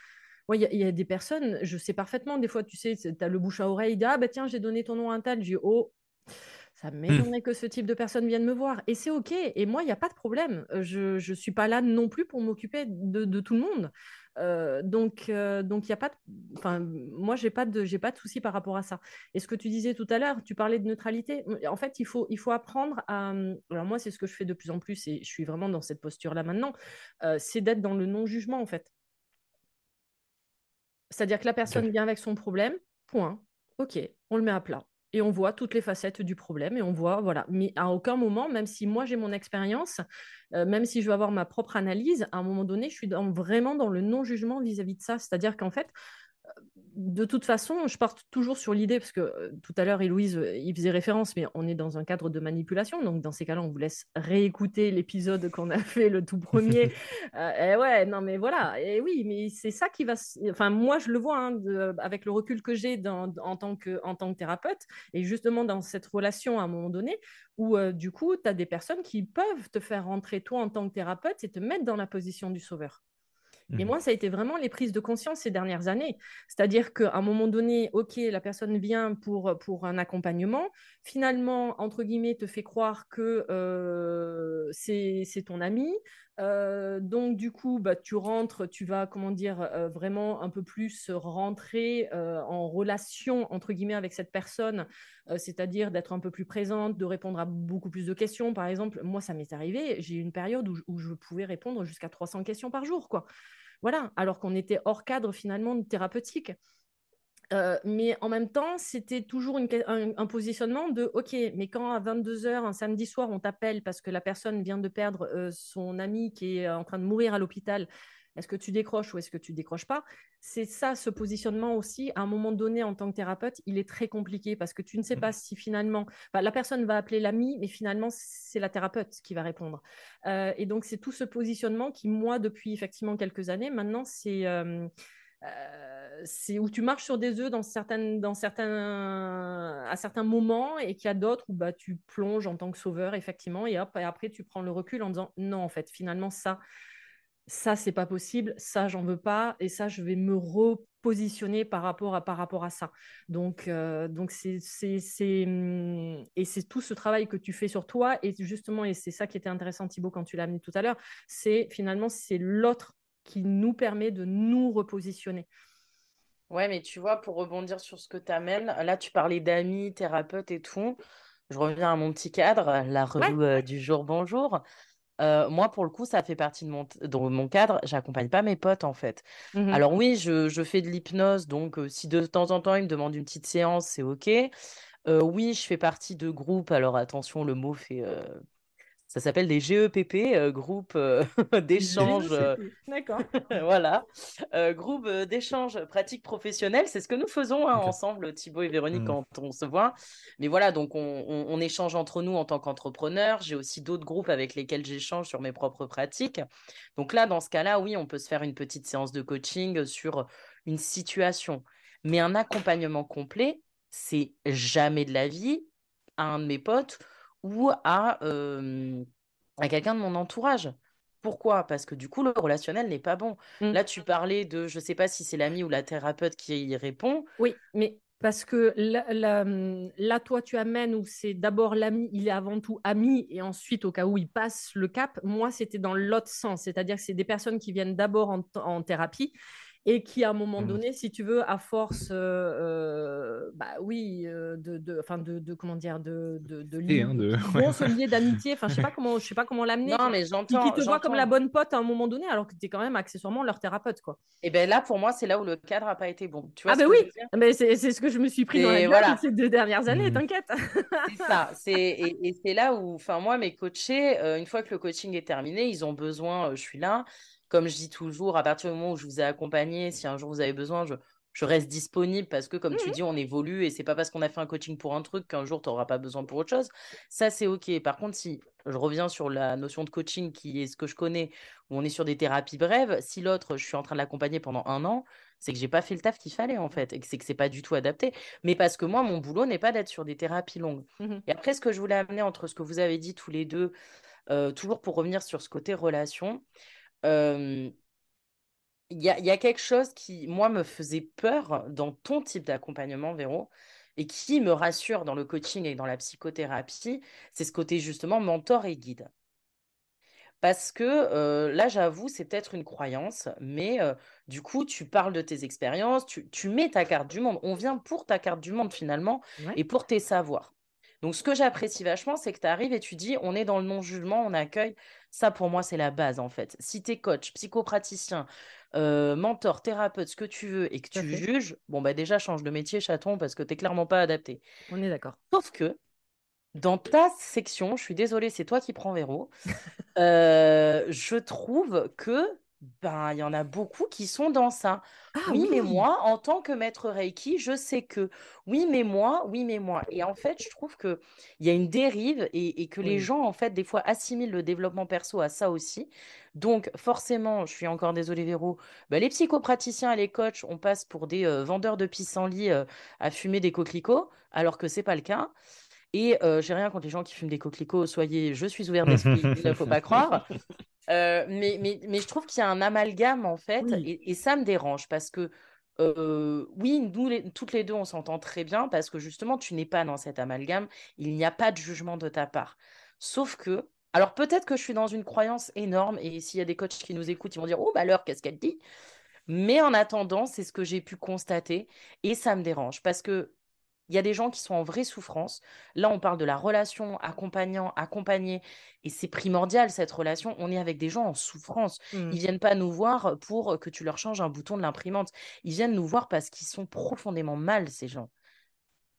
Il y, a des personnes, je sais parfaitement, des fois tu sais, tu as le bouche à oreille, ah bah tiens, j'ai donné ton nom à un tel, j'ai oh, ça mmh. m'étonnerait que ce type de personne vienne me voir. Et c'est OK. Et moi, il n'y a pas de problème. Je ne suis pas là non plus pour m'occuper de, de, tout le monde. Euh, donc, euh, donc il y a pas. Enfin, moi, j'ai pas de, j'ai pas de souci par rapport à ça. Et ce que tu disais tout à l'heure, tu parlais de neutralité. En fait, il faut, il faut apprendre à. Alors moi, c'est ce que je fais de plus en plus, et je suis vraiment dans cette posture-là maintenant. Euh, c'est d'être dans le non-jugement, en fait. C'est-à-dire que la personne vient avec son problème. Point. Ok, on le met à plat et on voit toutes les facettes du problème et on voit, voilà. Mais à aucun moment, même si moi j'ai mon expérience, euh, même si je veux avoir ma propre analyse, à un moment donné, je suis vraiment dans le non-jugement vis-à-vis de ça. C'est-à-dire qu'en fait, de toute façon, je pars toujours sur l'idée, parce que euh, tout à l'heure, Héloïse euh, y faisait référence, mais on est dans un cadre de manipulation. Donc, dans ces cas-là, on vous laisse réécouter l'épisode qu'on a fait, le tout premier. euh, et ouais, non, mais voilà. Et oui, mais c'est ça qui va. Enfin, moi, je le vois hein, avec le recul que j'ai en, tant que, en tant que thérapeute, et justement dans cette relation à un moment donné, où euh, du coup, tu as des personnes qui peuvent te faire rentrer, toi, en tant que thérapeute, et te mettre dans la position du sauveur. Et mmh. moi, ça a été vraiment les prises de conscience ces dernières années. C'est-à-dire qu'à un moment donné, OK, la personne vient pour, pour un accompagnement, finalement, entre guillemets, te fait croire que euh, c'est ton ami. Euh, donc, du coup, bah, tu rentres, tu vas, comment dire, euh, vraiment un peu plus rentrer en relation, entre guillemets, avec cette personne, c'est-à-dire d'être un peu plus présente, de répondre à beaucoup plus de questions. Par exemple, moi, ça m'est arrivé, j'ai eu une période où, où je pouvais répondre jusqu'à 300 questions par jour, quoi. Voilà, alors qu'on était hors cadre finalement thérapeutique. Euh, mais en même temps, c'était toujours un, positionnement de OK, mais quand à 22h, un samedi soir, on t'appelle parce que la personne vient de perdre euh, son ami qui est en train de mourir à l'hôpital est-ce que tu décroches ou est-ce que tu décroches pas? C'est ça, ce positionnement aussi, à un moment donné, en tant que thérapeute, il est très compliqué parce que tu ne sais pas mmh. si finalement, la personne va appeler l'ami, mais finalement, c'est la thérapeute qui va répondre. Euh, et donc, c'est tout ce positionnement qui, moi, depuis effectivement quelques années, maintenant, c'est... Euh, c'est où tu marches sur des œufs dans certaines, dans certains, à certains moments et qu'il y a d'autres où bah, tu plonges en tant que sauveur, effectivement, et hop, et après tu prends le recul en disant non, en fait, finalement, ça, ça c'est pas possible, ça j'en veux pas et ça je vais me repositionner par rapport à par rapport à ça. Donc euh, donc c'est c'est hum, et c'est tout ce travail que tu fais sur toi et justement et c'est ça qui était intéressant Thibaut quand tu l'as amené tout à l'heure, c'est finalement c'est l'autre qui nous permet de nous repositionner. Ouais, mais tu vois, pour rebondir sur ce que tu amènes, là, tu parlais d'amis, thérapeutes et tout. Je reviens à mon petit cadre, la revue euh, du jour, bonjour. Euh, moi, pour le coup, ça fait partie de mon, mon cadre. J'accompagne pas mes potes, en fait. Mmh Alors oui, je, je fais de l'hypnose, donc euh, si de temps en temps, ils me demandent une petite séance, c'est OK. Euh, oui, je fais partie de groupes. Alors attention, le mot fait ça s'appelle des GEPP, euh, groupe euh, d'échange. Euh, D'accord. voilà. groupe d'échange pratiques professionnelles. C'est ce que nous faisons hein, ensemble, Thibaut et Véronique, mmh. quand on se voit. Mais voilà, donc on, échange entre nous en tant qu'entrepreneurs. J'ai aussi d'autres groupes avec lesquels j'échange sur mes propres pratiques. Donc là, dans ce cas-là, oui, on peut se faire une petite séance de coaching sur une situation. Mais un accompagnement complet, c'est jamais de la vie. Un de mes potes ou à, à quelqu'un de mon entourage. Pourquoi? Parce que du coup, le relationnel n'est pas bon. Mmh. Là, tu parlais de, je ne sais pas si c'est l'ami ou la thérapeute qui y répond. Oui, mais parce que là, mmh, là, toi, tu amènes où c'est d'abord l'ami, il est avant tout ami, et ensuite, au cas où il passe le cap, moi, c'était dans l'autre sens. C'est-à-dire que c'est des personnes qui viennent d'abord en, en, thérapie et qui, à un moment Mm. donné, si tu veux, à force, euh, euh, bah oui, euh, de, de, enfin de, de- comment dire, de, de, de, Et, hein, de- vont se lier d'amitié. Enfin, je sais pas comment, je sais pas comment l'amener. Non, mais qui, j'entends. qui te voient comme la bonne pote à un moment donné, alors que tu es quand même accessoirement leur thérapeute, quoi. Et ben là, pour moi, c'est là où le cadre n'a pas été bon. Tu vois Ah ben oui. Mais c'est c'est ce que je me suis pris dans la voilà. ces deux dernières années, Mm. t'inquiète. C'est ça. C'est, et, et c'est là où, enfin, moi, mes coachés, euh, une fois que le coaching est terminé, ils ont besoin, euh, je suis là. Comme je dis toujours, à partir du moment où je vous ai accompagné, si un jour vous avez besoin, je, je reste disponible parce que, comme tu Mhm. dis, on évolue et c'est pas parce qu'on a fait un coaching pour un truc qu'un jour tu n'auras pas besoin pour autre chose. Ça, c'est OK. Par contre, si je reviens sur la notion de coaching qui est ce que je connais, où on est sur des thérapies brèves, si l'autre, je suis en train de l'accompagner pendant un an, c'est que j'ai pas fait le taf qu'il fallait en fait et que c'est que c'est pas du tout adapté. Mais parce que moi, mon boulot n'est pas d'être sur des thérapies longues. Mhm. Et après, ce que je voulais amener entre ce que vous avez dit tous les deux, euh, toujours pour revenir sur ce côté relation, il y a, il y a quelque chose qui, moi, me faisait peur dans ton type d'accompagnement, Véro, et qui me rassure dans le coaching et dans la psychothérapie, c'est ce côté justement mentor et guide. Parce que euh, là, j'avoue, c'est peut-être une croyance, mais euh, du coup, tu parles de tes expériences, tu, tu mets ta carte du monde. On vient pour ta carte du monde finalement Ouais. et pour tes savoirs. Donc, ce que j'apprécie vachement, c'est que tu arrives et tu dis, on est dans le non-jugement, on accueille. Ça, pour moi, c'est la base, en fait. Si tu es coach, psychopraticien, euh, mentor, thérapeute, ce que tu veux, et que tu juges, bon, bah déjà, change de métier, chaton, parce que tu clairement pas adapté. On est d'accord. Sauf que, dans ta section, je suis désolée, c'est toi qui prends Véro, euh, je trouve que ben il y en a beaucoup qui sont dans ça. Ah Oui, mais moi, en tant que maître Reiki, je sais que. Oui, mais moi, oui, mais moi. Et en fait, je trouve que il y a une dérive et, et que les gens, en fait, des fois, assimilent le développement perso à ça aussi. Donc, forcément, je suis encore désolée, Véro, bah, les psychopraticiens et les coachs, on passe pour des euh, vendeurs de pissenlit euh, à fumer des coquelicots, alors que c'est pas le cas. Et euh, j'ai rien contre les gens qui fument des coquelicots, soyez, je suis ouvert d'esprit, il ne faut pas croire. Euh, mais, mais, mais je trouve qu'il y a un amalgame en fait, Oui. et, et ça me dérange parce que euh, oui, nous les- toutes les deux on s'entend très bien parce que justement tu n'es pas dans cet amalgame, il n'y a pas de jugement de ta part. Sauf que, alors peut-être que je suis dans une croyance énorme et s'il y a des coachs qui nous écoutent, ils vont dire Oh, bah alors, qu'est-ce qu'elle dit? Mais en attendant, c'est ce que j'ai pu constater et ça me dérange parce que il y a des gens qui sont en vraie souffrance. Là, on parle de la relation accompagnant, accompagné, et c'est primordial cette relation. On est avec des gens en souffrance. Mm. Ils viennent pas nous voir pour que tu leur changes un bouton de l'imprimante. Ils viennent nous voir parce qu'ils sont profondément mal, ces gens.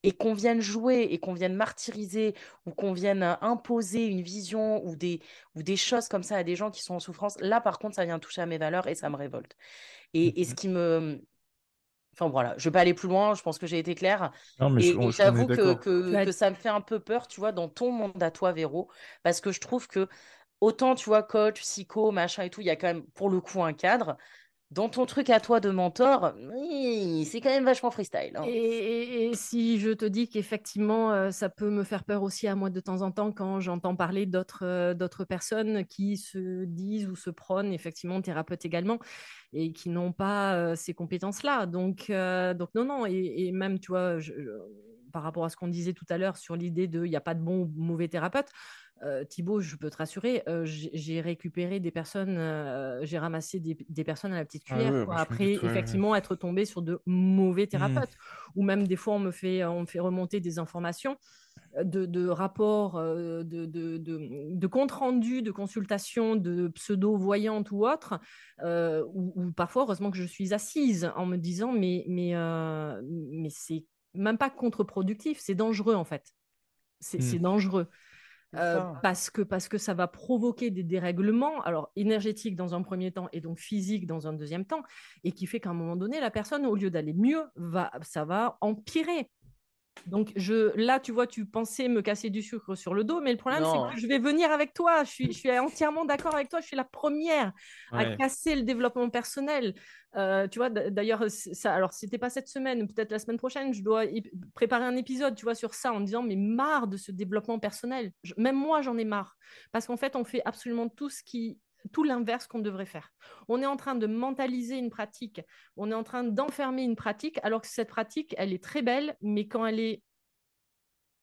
Et qu'on vienne jouer et qu'on vienne martyriser ou qu'on vienne euh, imposer une vision ou des, ou des choses comme ça à des gens qui sont en souffrance, là, par contre, ça vient toucher à mes valeurs et ça me révolte. Et, et ce Mhm. qui me... Enfin voilà, je vais pas aller plus loin, je pense que j'ai été claire. Non, mais Et, j'avoue que, que ça me fait un peu peur, tu vois, dans ton monde à toi, Véro, parce que je trouve que autant, tu vois, coach, psycho, machin et tout, il y a quand même pour le coup un cadre. Dans ton truc à toi de mentor, oui, c'est quand même vachement freestyle. hein. Et, si je te dis qu'effectivement, euh, ça peut me faire peur aussi à moi de temps en temps quand j'entends parler d'autres euh, personnes qui se disent ou se prônent effectivement thérapeutes également et qui n'ont pas euh, ces compétences-là. Donc, donc non, non, et, même, tu vois, par rapport à ce qu'on disait tout à l'heure sur l'idée de il n'y a pas de bon ou mauvais thérapeute, euh, Thibaut, je peux te rassurer, euh, j'ai récupéré des personnes, euh, j'ai ramassé des, des personnes à la petite Ah cuillère, ouais, quoi, bah, je me après doute, ouais, ouais. effectivement être tombé sur de mauvais Hmm. thérapeutes. Ou même des fois, on me fait, on me fait remonter des informations de, de rapports, de, de, de, de comptes rendus, de consultations de pseudo-voyantes ou autres, où parfois, heureusement que je suis assise en me disant, mais, mais, mais c'est même pas contre-productif, c'est dangereux en fait. C'est c'est dangereux. Euh, parce, que, parce que ça va provoquer des dérèglements, alors énergétiques dans un premier temps et donc physiques dans un deuxième temps, et qui fait qu'à un moment donné, la personne, au lieu d'aller mieux, va, ça va empirer. Donc je, là, tu vois, tu pensais me casser du sucre sur le dos, mais le problème, c'est que je vais venir avec toi. Je suis, je suis entièrement d'accord avec toi. Je suis la première à casser le développement personnel. Euh, tu vois, d'ailleurs, ça, alors c'était pas cette semaine, peut-être la semaine prochaine, je dois préparer un épisode, tu vois, sur ça, en disant, mais marre de ce développement personnel. Je- même moi, j'en ai marre. Parce qu'en fait, on fait absolument tout ce qui tout l'inverse qu'on devrait faire. On est en train de mentaliser une pratique, on est en train d'enfermer une pratique, alors que cette pratique, elle est très belle, mais quand elle est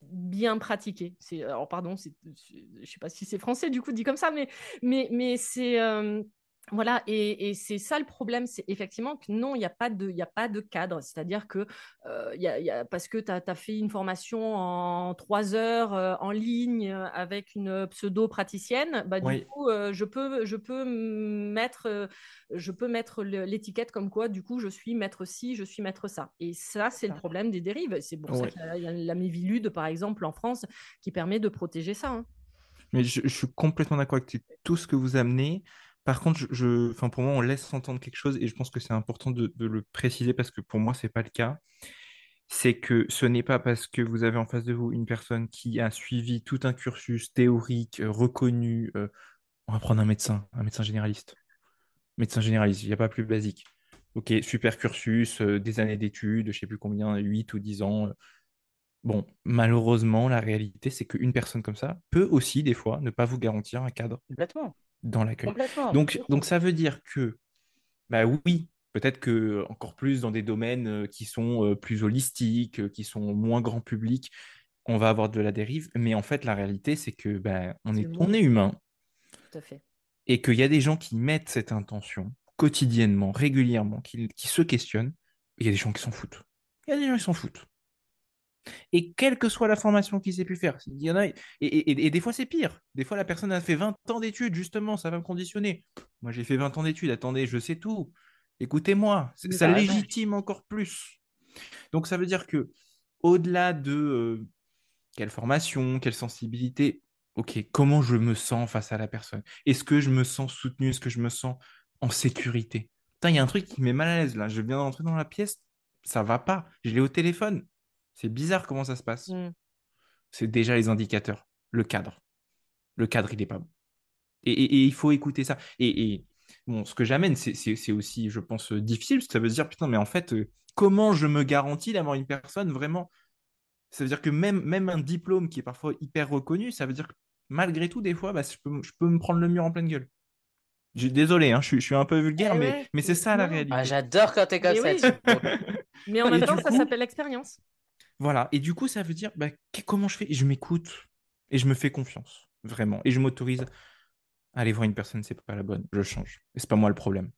bien pratiquée, alors pardon, je sais pas si c'est français du coup dit comme ça, mais, mais, mais c'est, euh, Voilà, et, c'est ça le problème, c'est effectivement que non, il n'y a, pas de, a pas de cadre. C'est-à-dire que euh, y a, parce que tu as, fait une formation en trois heures euh, en ligne euh, avec une pseudo-praticienne, bah, du coup, je, peux, je peux mettre, je peux mettre l'étiquette comme quoi, du coup, je suis maître ci, je suis maître ça. Et ça, c'est le problème des dérives. C'est pour ça qu'il y a, la Mévilude, par exemple, en France, qui permet de protéger ça. Hein. Mais je, je, suis complètement d'accord avec tout ce que vous amenez. Par contre, pour moi, on laisse entendre quelque chose et je pense que c'est important de, le préciser parce que pour moi, ce n'est pas le cas. C'est que ce n'est pas parce que vous avez en face de vous une personne qui a suivi tout un cursus théorique, euh, reconnu. Euh, on va prendre un médecin, un médecin généraliste. Médecin généraliste, il n'y a pas plus basique. Ok, super cursus, euh, des années d'études, je ne sais plus combien, 8 ou 10 ans. Bon, malheureusement, la réalité, c'est qu'une personne comme ça peut aussi, des fois, ne pas vous garantir un cadre. Complètement dans l'accueil. Donc, donc ça veut dire que, bah oui, peut-être que encore plus dans des domaines euh, qui sont euh, plus holistiques, euh, qui sont moins grand public, on va avoir de la dérive. Mais en fait, la réalité, c'est que bah, on, est, on est humain. Tout à fait. Et qu'il y a des gens qui mettent cette intention quotidiennement, régulièrement, qui, qui se questionnent. Il y a des gens qui s'en foutent. Il y a des gens qui s'en foutent. Et quelle que soit la formation qu'il s'est pu faire, il y en a, et, des fois c'est pire. Des fois la personne a fait 20 ans d'études, justement, ça va me conditionner. Moi j'ai fait 20 ans d'études, attendez, je sais tout. Écoutez-moi, ça légitime encore plus. Donc ça veut dire que au-delà de euh, quelle formation, quelle sensibilité, ok, comment je me sens face à la personne? Est-ce que je me sens soutenu? Est-ce que je me sens en sécurité? Il y a un truc qui me met mal à l'aise là. Je viens d'entrer dans la pièce, ça va pas. Je l'ai au téléphone. C'est bizarre comment ça se passe. Mm. C'est déjà les indicateurs, le cadre. Le cadre, il n'est pas bon. Et, il faut écouter ça. Et, bon, ce que j'amène, c'est aussi, je pense, difficile, parce que ça veut dire, putain, mais en fait, euh, comment je me garantis d'avoir une personne vraiment Ça veut dire que même, même un diplôme qui est parfois hyper reconnu, ça veut dire que malgré tout, des fois, bah, je, peux, me prendre le mur en pleine gueule. Désolé, hein, je, suis un peu vulgaire, eh mais, mais c'est ça la réalité. Ah, j'adore quand t'es comme ça. mais en même temps, ça s'appelle l'expérience. Voilà. Et du coup, ça veut dire bah, comment je fais? Je m'écoute et je me fais confiance, vraiment. Et je m'autorise à aller voir une personne, c'est pas la bonne. Je change. Et c'est pas moi le problème.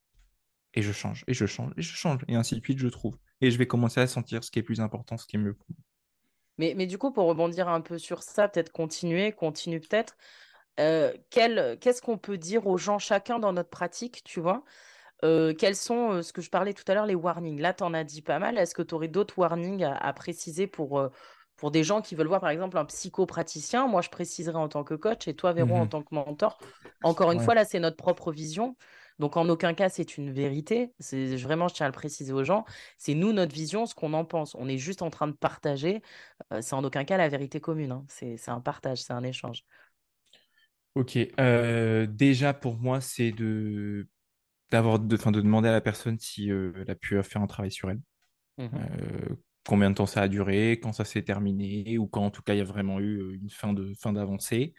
Et je change, et je change, et je change. Et ainsi de suite, je trouve. Et je vais commencer à sentir ce qui est plus important, ce qui est mieux pour moi. Mais, mais du coup, pour rebondir un peu sur ça, peut-être continuer, continue peut-être. Euh, Qu'est-ce qu'on peut dire aux gens, chacun dans notre pratique, tu vois? Quels sont, ce que je parlais tout à l'heure, les warnings? Là, tu en as dit pas mal. Est-ce que tu aurais d'autres warnings à, préciser pour, pour des gens qui veulent voir, par exemple, un psychopraticien? Moi, je préciserai en tant que coach et toi, Véro, en mmh tant que mentor. Encore une fois, là, c'est notre propre vision. Donc, en aucun cas, c'est une vérité. C'est vraiment, je tiens à le préciser aux gens. C'est nous, notre vision, ce qu'on en pense. On est juste en train de partager. c'est en aucun cas la vérité commune. Hein. C'est un partage, c'est un échange. Ok. déjà, pour moi, c'est de d'avoir de, de demander à la personne si euh, elle a pu faire un travail sur elle. Mmh euh, combien de temps ça a duré, quand ça s'est terminé, ou quand en tout cas il y a vraiment eu euh, une fin de fin d'avancée.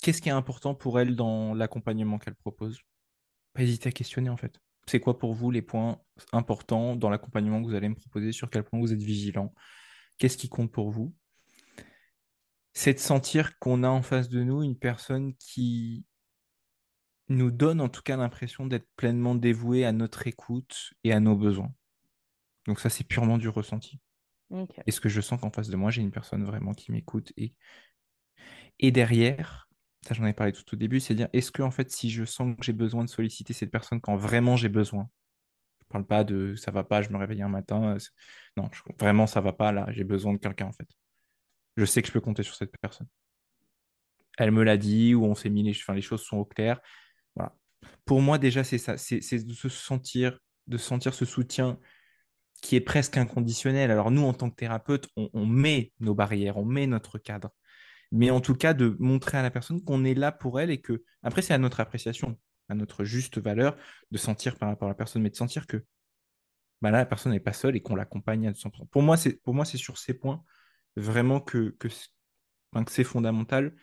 Qu'est-ce qui est important pour elle dans l'accompagnement qu'elle propose? Pas hésiter à questionner en fait. C'est quoi pour vous les points importants dans l'accompagnement que vous allez me proposer Sur quel point vous êtes vigilant? Qu'est-ce qui compte pour vous? C'est de sentir qu'on a en face de nous une personne qui nous donne en tout cas l'impression d'être pleinement dévoué à notre écoute et à nos besoins. Donc ça, c'est purement du ressenti. Est-ce que je sens qu'en face de moi, j'ai une personne vraiment qui m'écoute et... et derrière, ça j'en ai parlé tout au début, c'est dire, est-ce que en fait, si je sens que j'ai besoin de solliciter cette personne quand vraiment j'ai besoin, je parle pas de ça va pas, je me réveille un matin, euh, non, vraiment ça va pas là, j'ai besoin de quelqu'un en fait. Je sais que je peux compter sur cette personne. Elle me l'a dit, ou on s'est mis les, enfin, les choses sont au clair. Pour moi, déjà, c'est ça. C'est de se sentir, de sentir ce soutien qui est presque inconditionnel. Alors nous, en tant que thérapeute, on, met nos barrières, on met notre cadre. Mais en tout cas, de montrer à la personne qu'on est là pour elle et que, après, c'est à notre appréciation, à notre juste valeur, de sentir par rapport à la personne, mais de sentir que bah là, la personne n'est pas seule et qu'on l'accompagne à 100%. Pour moi, c'est pour moi, c'est sur ces points vraiment que, que, que c'est fondamental.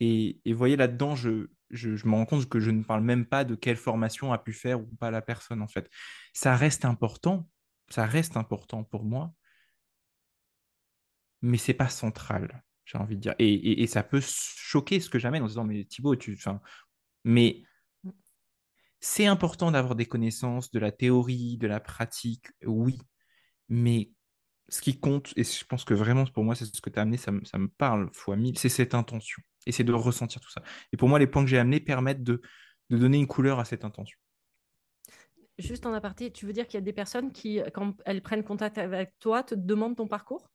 Et, et voyez, là-dedans, je, je, me rends compte que je ne parle même pas de quelle formation a pu faire ou pas la personne, en fait. Ça reste important, ça reste important pour moi, mais c'est pas central. j'ai envie de dire. Et, ça peut choquer ce que j'amène en disant, mais Thibaut, tu. Mais c'est important d'avoir des connaissances, de la théorie, de la pratique, oui. Mais ce qui compte, et je pense que vraiment pour moi, c'est ce que tu as amené, ça, ça, me parle fois mille, c'est cette intention. Et c'est de ressentir tout ça. Et pour moi, les points que j'ai amenés permettent de, de donner une couleur à cette intention. Juste en aparté, tu veux dire qu'il y a des personnes qui, quand elles prennent contact avec toi, te demandent ton parcours?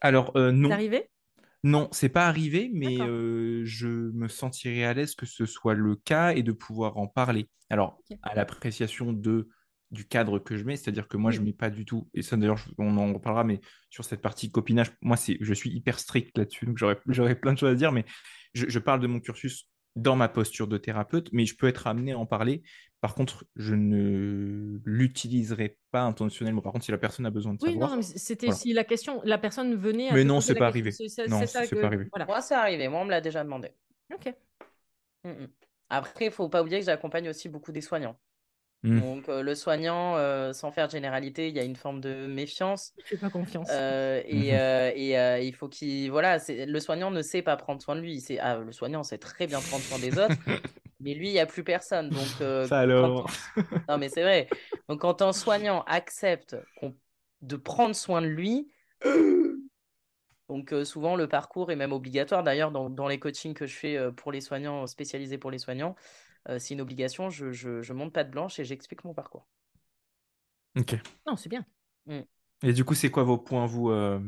Alors, euh, non. C'est arrivé? Non, c'est pas arrivé, mais euh, je me sentirais à l'aise que ce soit le cas et de pouvoir en parler. Alors, à l'appréciation de du cadre que je mets, c'est-à-dire que moi, je ne mets pas du tout, et ça d'ailleurs, on en reparlera, mais sur cette partie copinage, moi, c'est, je suis hyper strict là-dessus, donc j'aurais, j'aurais plein de choses à dire, mais je, je, parle de mon cursus dans ma posture de thérapeute, mais je peux être amené à en parler. Par contre, je ne l'utiliserai pas intentionnellement. Par contre, si la personne a besoin de oui, savoir. Oui, non, c'était si la question, la personne venait. À mais non, c'est pas arrivé. non, c'est pas arrivé. Moi, c'est arrivé. Moi, on me l'a déjà demandé. Ok. Mm, mm. Après, il faut pas oublier que j'accompagne aussi beaucoup des soignants. Mmh. Donc, le soignant, sans faire de généralité, il y a une forme de méfiance. Je fais pas confiance. et, mmh et il faut qu'il. Voilà, le soignant ne sait pas prendre soin de lui. Ah, le soignant sait très bien prendre soin des autres, mais lui, il n'y a plus personne. Donc, Ça alors. non, mais c'est vrai. Donc, quand un soignant accepte de prendre soin de lui, donc souvent le parcours est même obligatoire. D'ailleurs, dans, dans, les coachings que je fais pour les soignants, spécialisés pour les soignants, euh, c'est une obligation, je, je, monte pas de blanche et j'explique mon parcours. Ok. Non, c'est bien. Mmh. Et du coup, c'est quoi vos points, vous euh?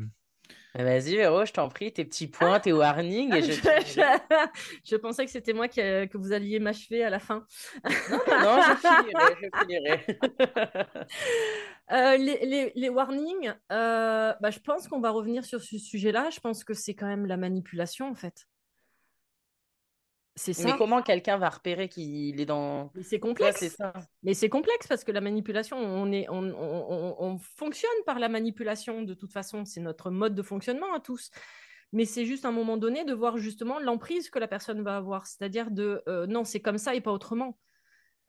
bah, Vas-y, Véro, je t'en prie, tes petits points, tes warnings. Et je... je... pensais que c'était moi que, que vous alliez m'achever à la fin. non, non, je finirai. Je finirai. euh, les, les, les, warnings, euh, bah, je pense qu'on va revenir sur ce sujet-là. Je pense que c'est quand même la manipulation, en fait. Mais comment quelqu'un va repérer qu'il est dans. C'est complexe. ça. Mais c'est complexe parce que la manipulation, on, est, on, on, on, fonctionne par la manipulation de toute façon. C'est notre mode de fonctionnement à tous. Mais c'est juste à un moment donné de voir justement l'emprise que la personne va avoir. C'est-à-dire de euh, non, c'est comme ça et pas autrement.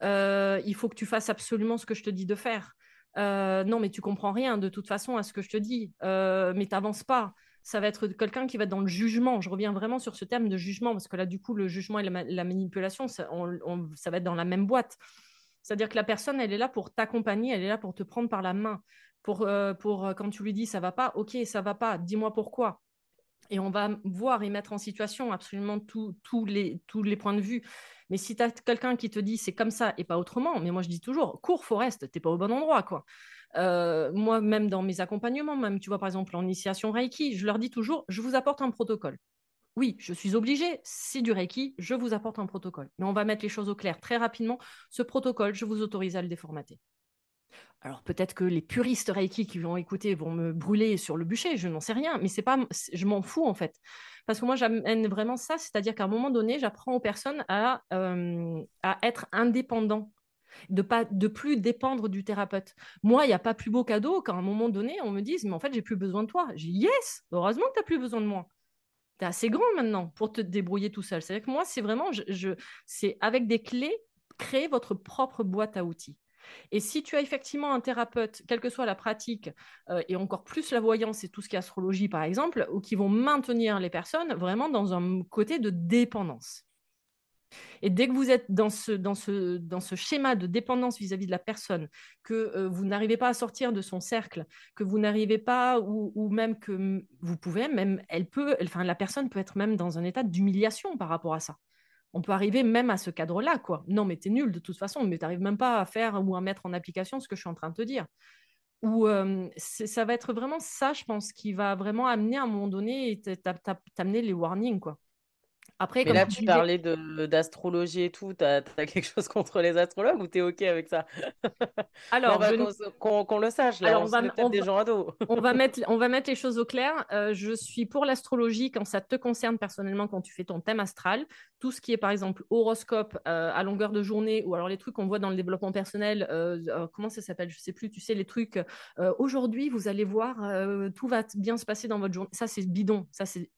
Euh, il faut que tu fasses absolument ce que je te dis de faire. Euh, non, mais tu comprends rien de toute façon à ce que je te dis. mais tu n'avances pas ça va être quelqu'un qui va être dans le jugement. Je reviens vraiment sur ce terme de jugement, parce que là, du coup, le jugement et la, manipulation, ça, va être dans la même boîte. C'est-à-dire que la personne, elle est là pour t'accompagner, elle est là pour te prendre par la main. Pour, euh, euh, quand tu lui dis ça va pas, ok, ça va pas, dis-moi pourquoi. Et on va voir et mettre en situation absolument tous les, tous les points de vue. Mais si tu as quelqu'un qui te dit c'est comme ça et pas autrement, mais moi je dis toujours, cours, Forest, t'es pas au bon endroit, quoi. Moi, même dans mes accompagnements, même, tu vois, par exemple, en initiation Reiki, je leur dis toujours, je vous apporte un protocole. Oui, je suis obligée, c'est du Reiki, je vous apporte un protocole. Mais on va mettre les choses au clair très rapidement. Ce protocole, je vous autorise à le déformater. Alors peut-être que les puristes Reiki qui vont écouter vont me brûler sur le bûcher, je n'en sais rien, mais c'est pas, je m'en fous en fait, parce que moi j'amène vraiment ça, c'est-à-dire qu'à un moment donné, j'apprends aux personnes à, à être indépendants de pas de plus dépendre du thérapeute. Moi, il n'y a pas plus beau cadeau qu'à un moment donné, on me dise, mais en fait, j'ai plus besoin de toi. J'ai yes, heureusement que tu n'as plus besoin de moi. Tu es assez grand maintenant pour te débrouiller tout seul. C'est que moi, c'est vraiment, je, c'est avec des clés, créer votre propre boîte à outils. Et si tu as effectivement un thérapeute, quelle que soit la pratique, euh, et encore plus la voyance et tout ce qui est astrologie par exemple, ou qui vont maintenir les personnes vraiment dans un côté de dépendance. Et dès que vous êtes dans ce, dans ce, dans ce schéma de dépendance vis-à-vis de la personne, que euh, vous n'arrivez pas à sortir de son cercle, que vous n'arrivez pas, ou, même que vous pouvez, même elle peut, enfin la personne peut être même dans un état d'humiliation par rapport à ça. On peut arriver même à ce cadre-là, quoi. Non, mais t'es nul de toute façon, mais t'arrives même pas à faire ou à mettre en application ce que je suis en train de te dire. Ou ça va être vraiment ça, je pense, qui va vraiment amener à un moment donné t'amener les warnings, quoi. Après, là, tu parlais d'astrologie et tout. Tu as, quelque chose contre les astrologues ou tu es OK avec ça? Alors, qu'on le sache, là, Alors, on, va, des gens à dos. on, va mettre, on va mettre les choses au clair. Euh, je suis pour l'astrologie quand ça te concerne personnellement, quand tu fais ton thème astral. Tout ce qui est, par exemple, horoscope euh, à longueur de journée ou alors les trucs qu'on voit dans le développement personnel. Euh, comment ça s'appelle? Je sais plus. Tu sais, les trucs. Aujourd'hui, vous allez voir, tout va bien se passer dans votre journée. Ça, c'est bidon. Ça, c'est.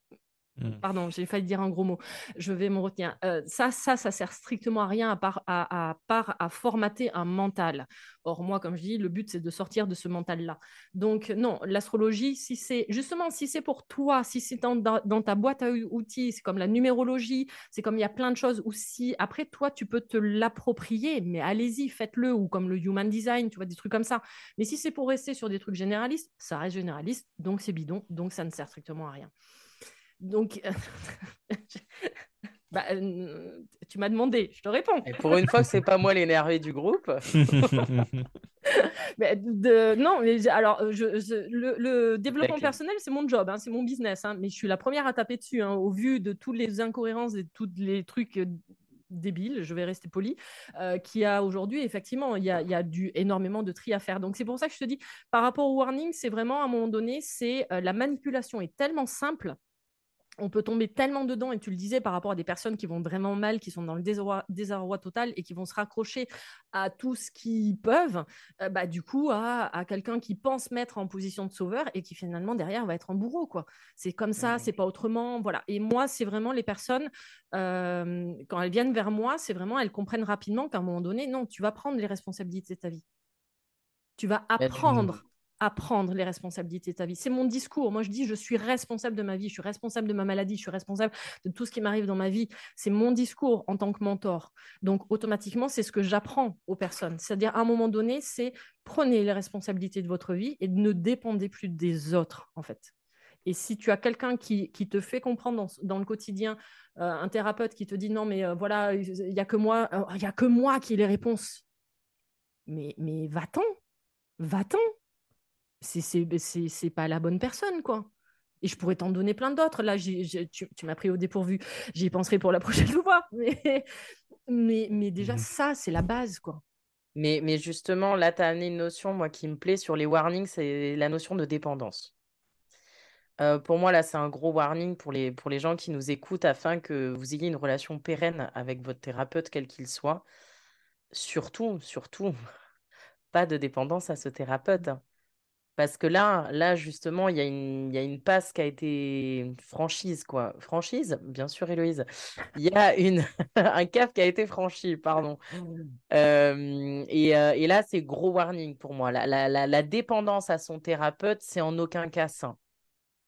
Pardon, j'ai failli dire un gros mot. Je vais me retenir. Euh, ça, ça, ça sert strictement à rien à part à, formater un mental. Or, moi, comme je dis, le but, c'est de sortir de ce mental-là. Donc, non, l'astrologie, si c'est justement, si c'est pour toi, si c'est dans, dans, ta boîte à outils, c'est comme la numérologie, c'est comme il y a plein de choses, ou si après, toi, tu peux te l'approprier, mais allez-y, faites-le, ou comme le human design, tu vois, des trucs comme ça. Mais si c'est pour rester sur des trucs généralistes, ça reste généraliste, donc c'est bidon, donc ça ne sert strictement à rien. Donc, bah, tu m'as demandé, je te réponds. Et pour une fois que c'est pas moi l'énervé du groupe. de, non, mais alors je, le, développement personnel, c'est mon job, hein, c'est mon business, hein, mais je suis la première à taper dessus hein, au vu de toutes les incohérences et tous les trucs débiles, je vais rester poli, euh, qui a aujourd'hui, effectivement, il y a, y a, du, énormément de tri à faire. Donc, c'est pour ça que je te dis, par rapport au warning, c'est vraiment, à un moment donné, c'est euh, la manipulation est tellement simple on peut tomber tellement dedans, et tu le disais, par rapport à des personnes qui vont vraiment mal, qui sont dans le désarroi, total et qui vont se raccrocher à tout ce qu'ils peuvent, euh, bah, du coup, à, quelqu'un qui pense mettre en position de sauveur et qui finalement, derrière, va être un bourreau. quoi. C'est comme ça, c'est pas autrement. Voilà. Et moi, c'est vraiment les personnes, euh, quand elles viennent vers moi, c'est vraiment, elles comprennent rapidement qu'à un moment donné, non, tu vas prendre les responsabilités de ta vie. Tu vas apprendre à prendre les responsabilités de ta vie. C'est mon discours. Moi, je dis, je suis responsable de ma vie, je suis responsable de ma maladie, je suis responsable de tout ce qui m'arrive dans ma vie. C'est mon discours en tant que mentor. Donc, automatiquement, c'est ce que j'apprends aux personnes. C'est-à-dire, à un moment donné, c'est prenez les responsabilités de votre vie et ne dépendez plus des autres, en fait. Et si tu as quelqu'un qui, te fait comprendre dans, le quotidien, euh, un thérapeute qui te dit non, mais euh, voilà, il n'y a que moi, euh, a que moi qui ai les réponses. Mais, mais va-t'en, va-t'en c'est pas la bonne personne, quoi. Et je pourrais t'en donner plein d'autres. Là, tu, m'as pris au dépourvu. J'y penserai pour la prochaine fois. Mais, mais, mais déjà, mmh ça, c'est la base, quoi. Mais, mais justement, là, tu as amené une notion, moi, qui me plaît sur les warnings, c'est la notion de dépendance. Euh, pour moi, là, c'est un gros warning pour les, pour les gens qui nous écoutent afin que vous ayez une relation pérenne avec votre thérapeute, quel qu'il soit. Surtout, surtout, pas de dépendance à ce thérapeute. Hein. Parce que là, là justement, il y, a une, y a une passe qui a été franchise, quoi. Franchise, bien sûr, Héloïse. Il y a une, un cap qui a été franchi, pardon. Euh, et, là, c'est gros warning pour moi. La, dépendance à son thérapeute, c'est en aucun cas sain.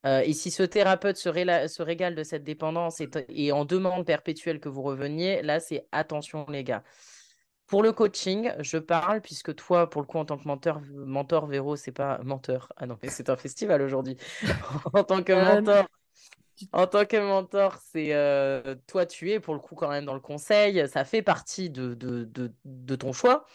Euh, et si ce thérapeute se, régale de cette dépendance et en demande perpétuelle que vous reveniez, là, c'est attention, les gars. Pour le coaching, je parle, puisque toi, pour le coup, en tant que mentor, mentor Véro, c'est pas menteur. Ah non, mais c'est un festival aujourd'hui. en tant que euh, mentor, en tant que mentor, c'est euh, toi, tu es pour le coup quand même dans le conseil. Ça fait partie de, de, de, ton choix.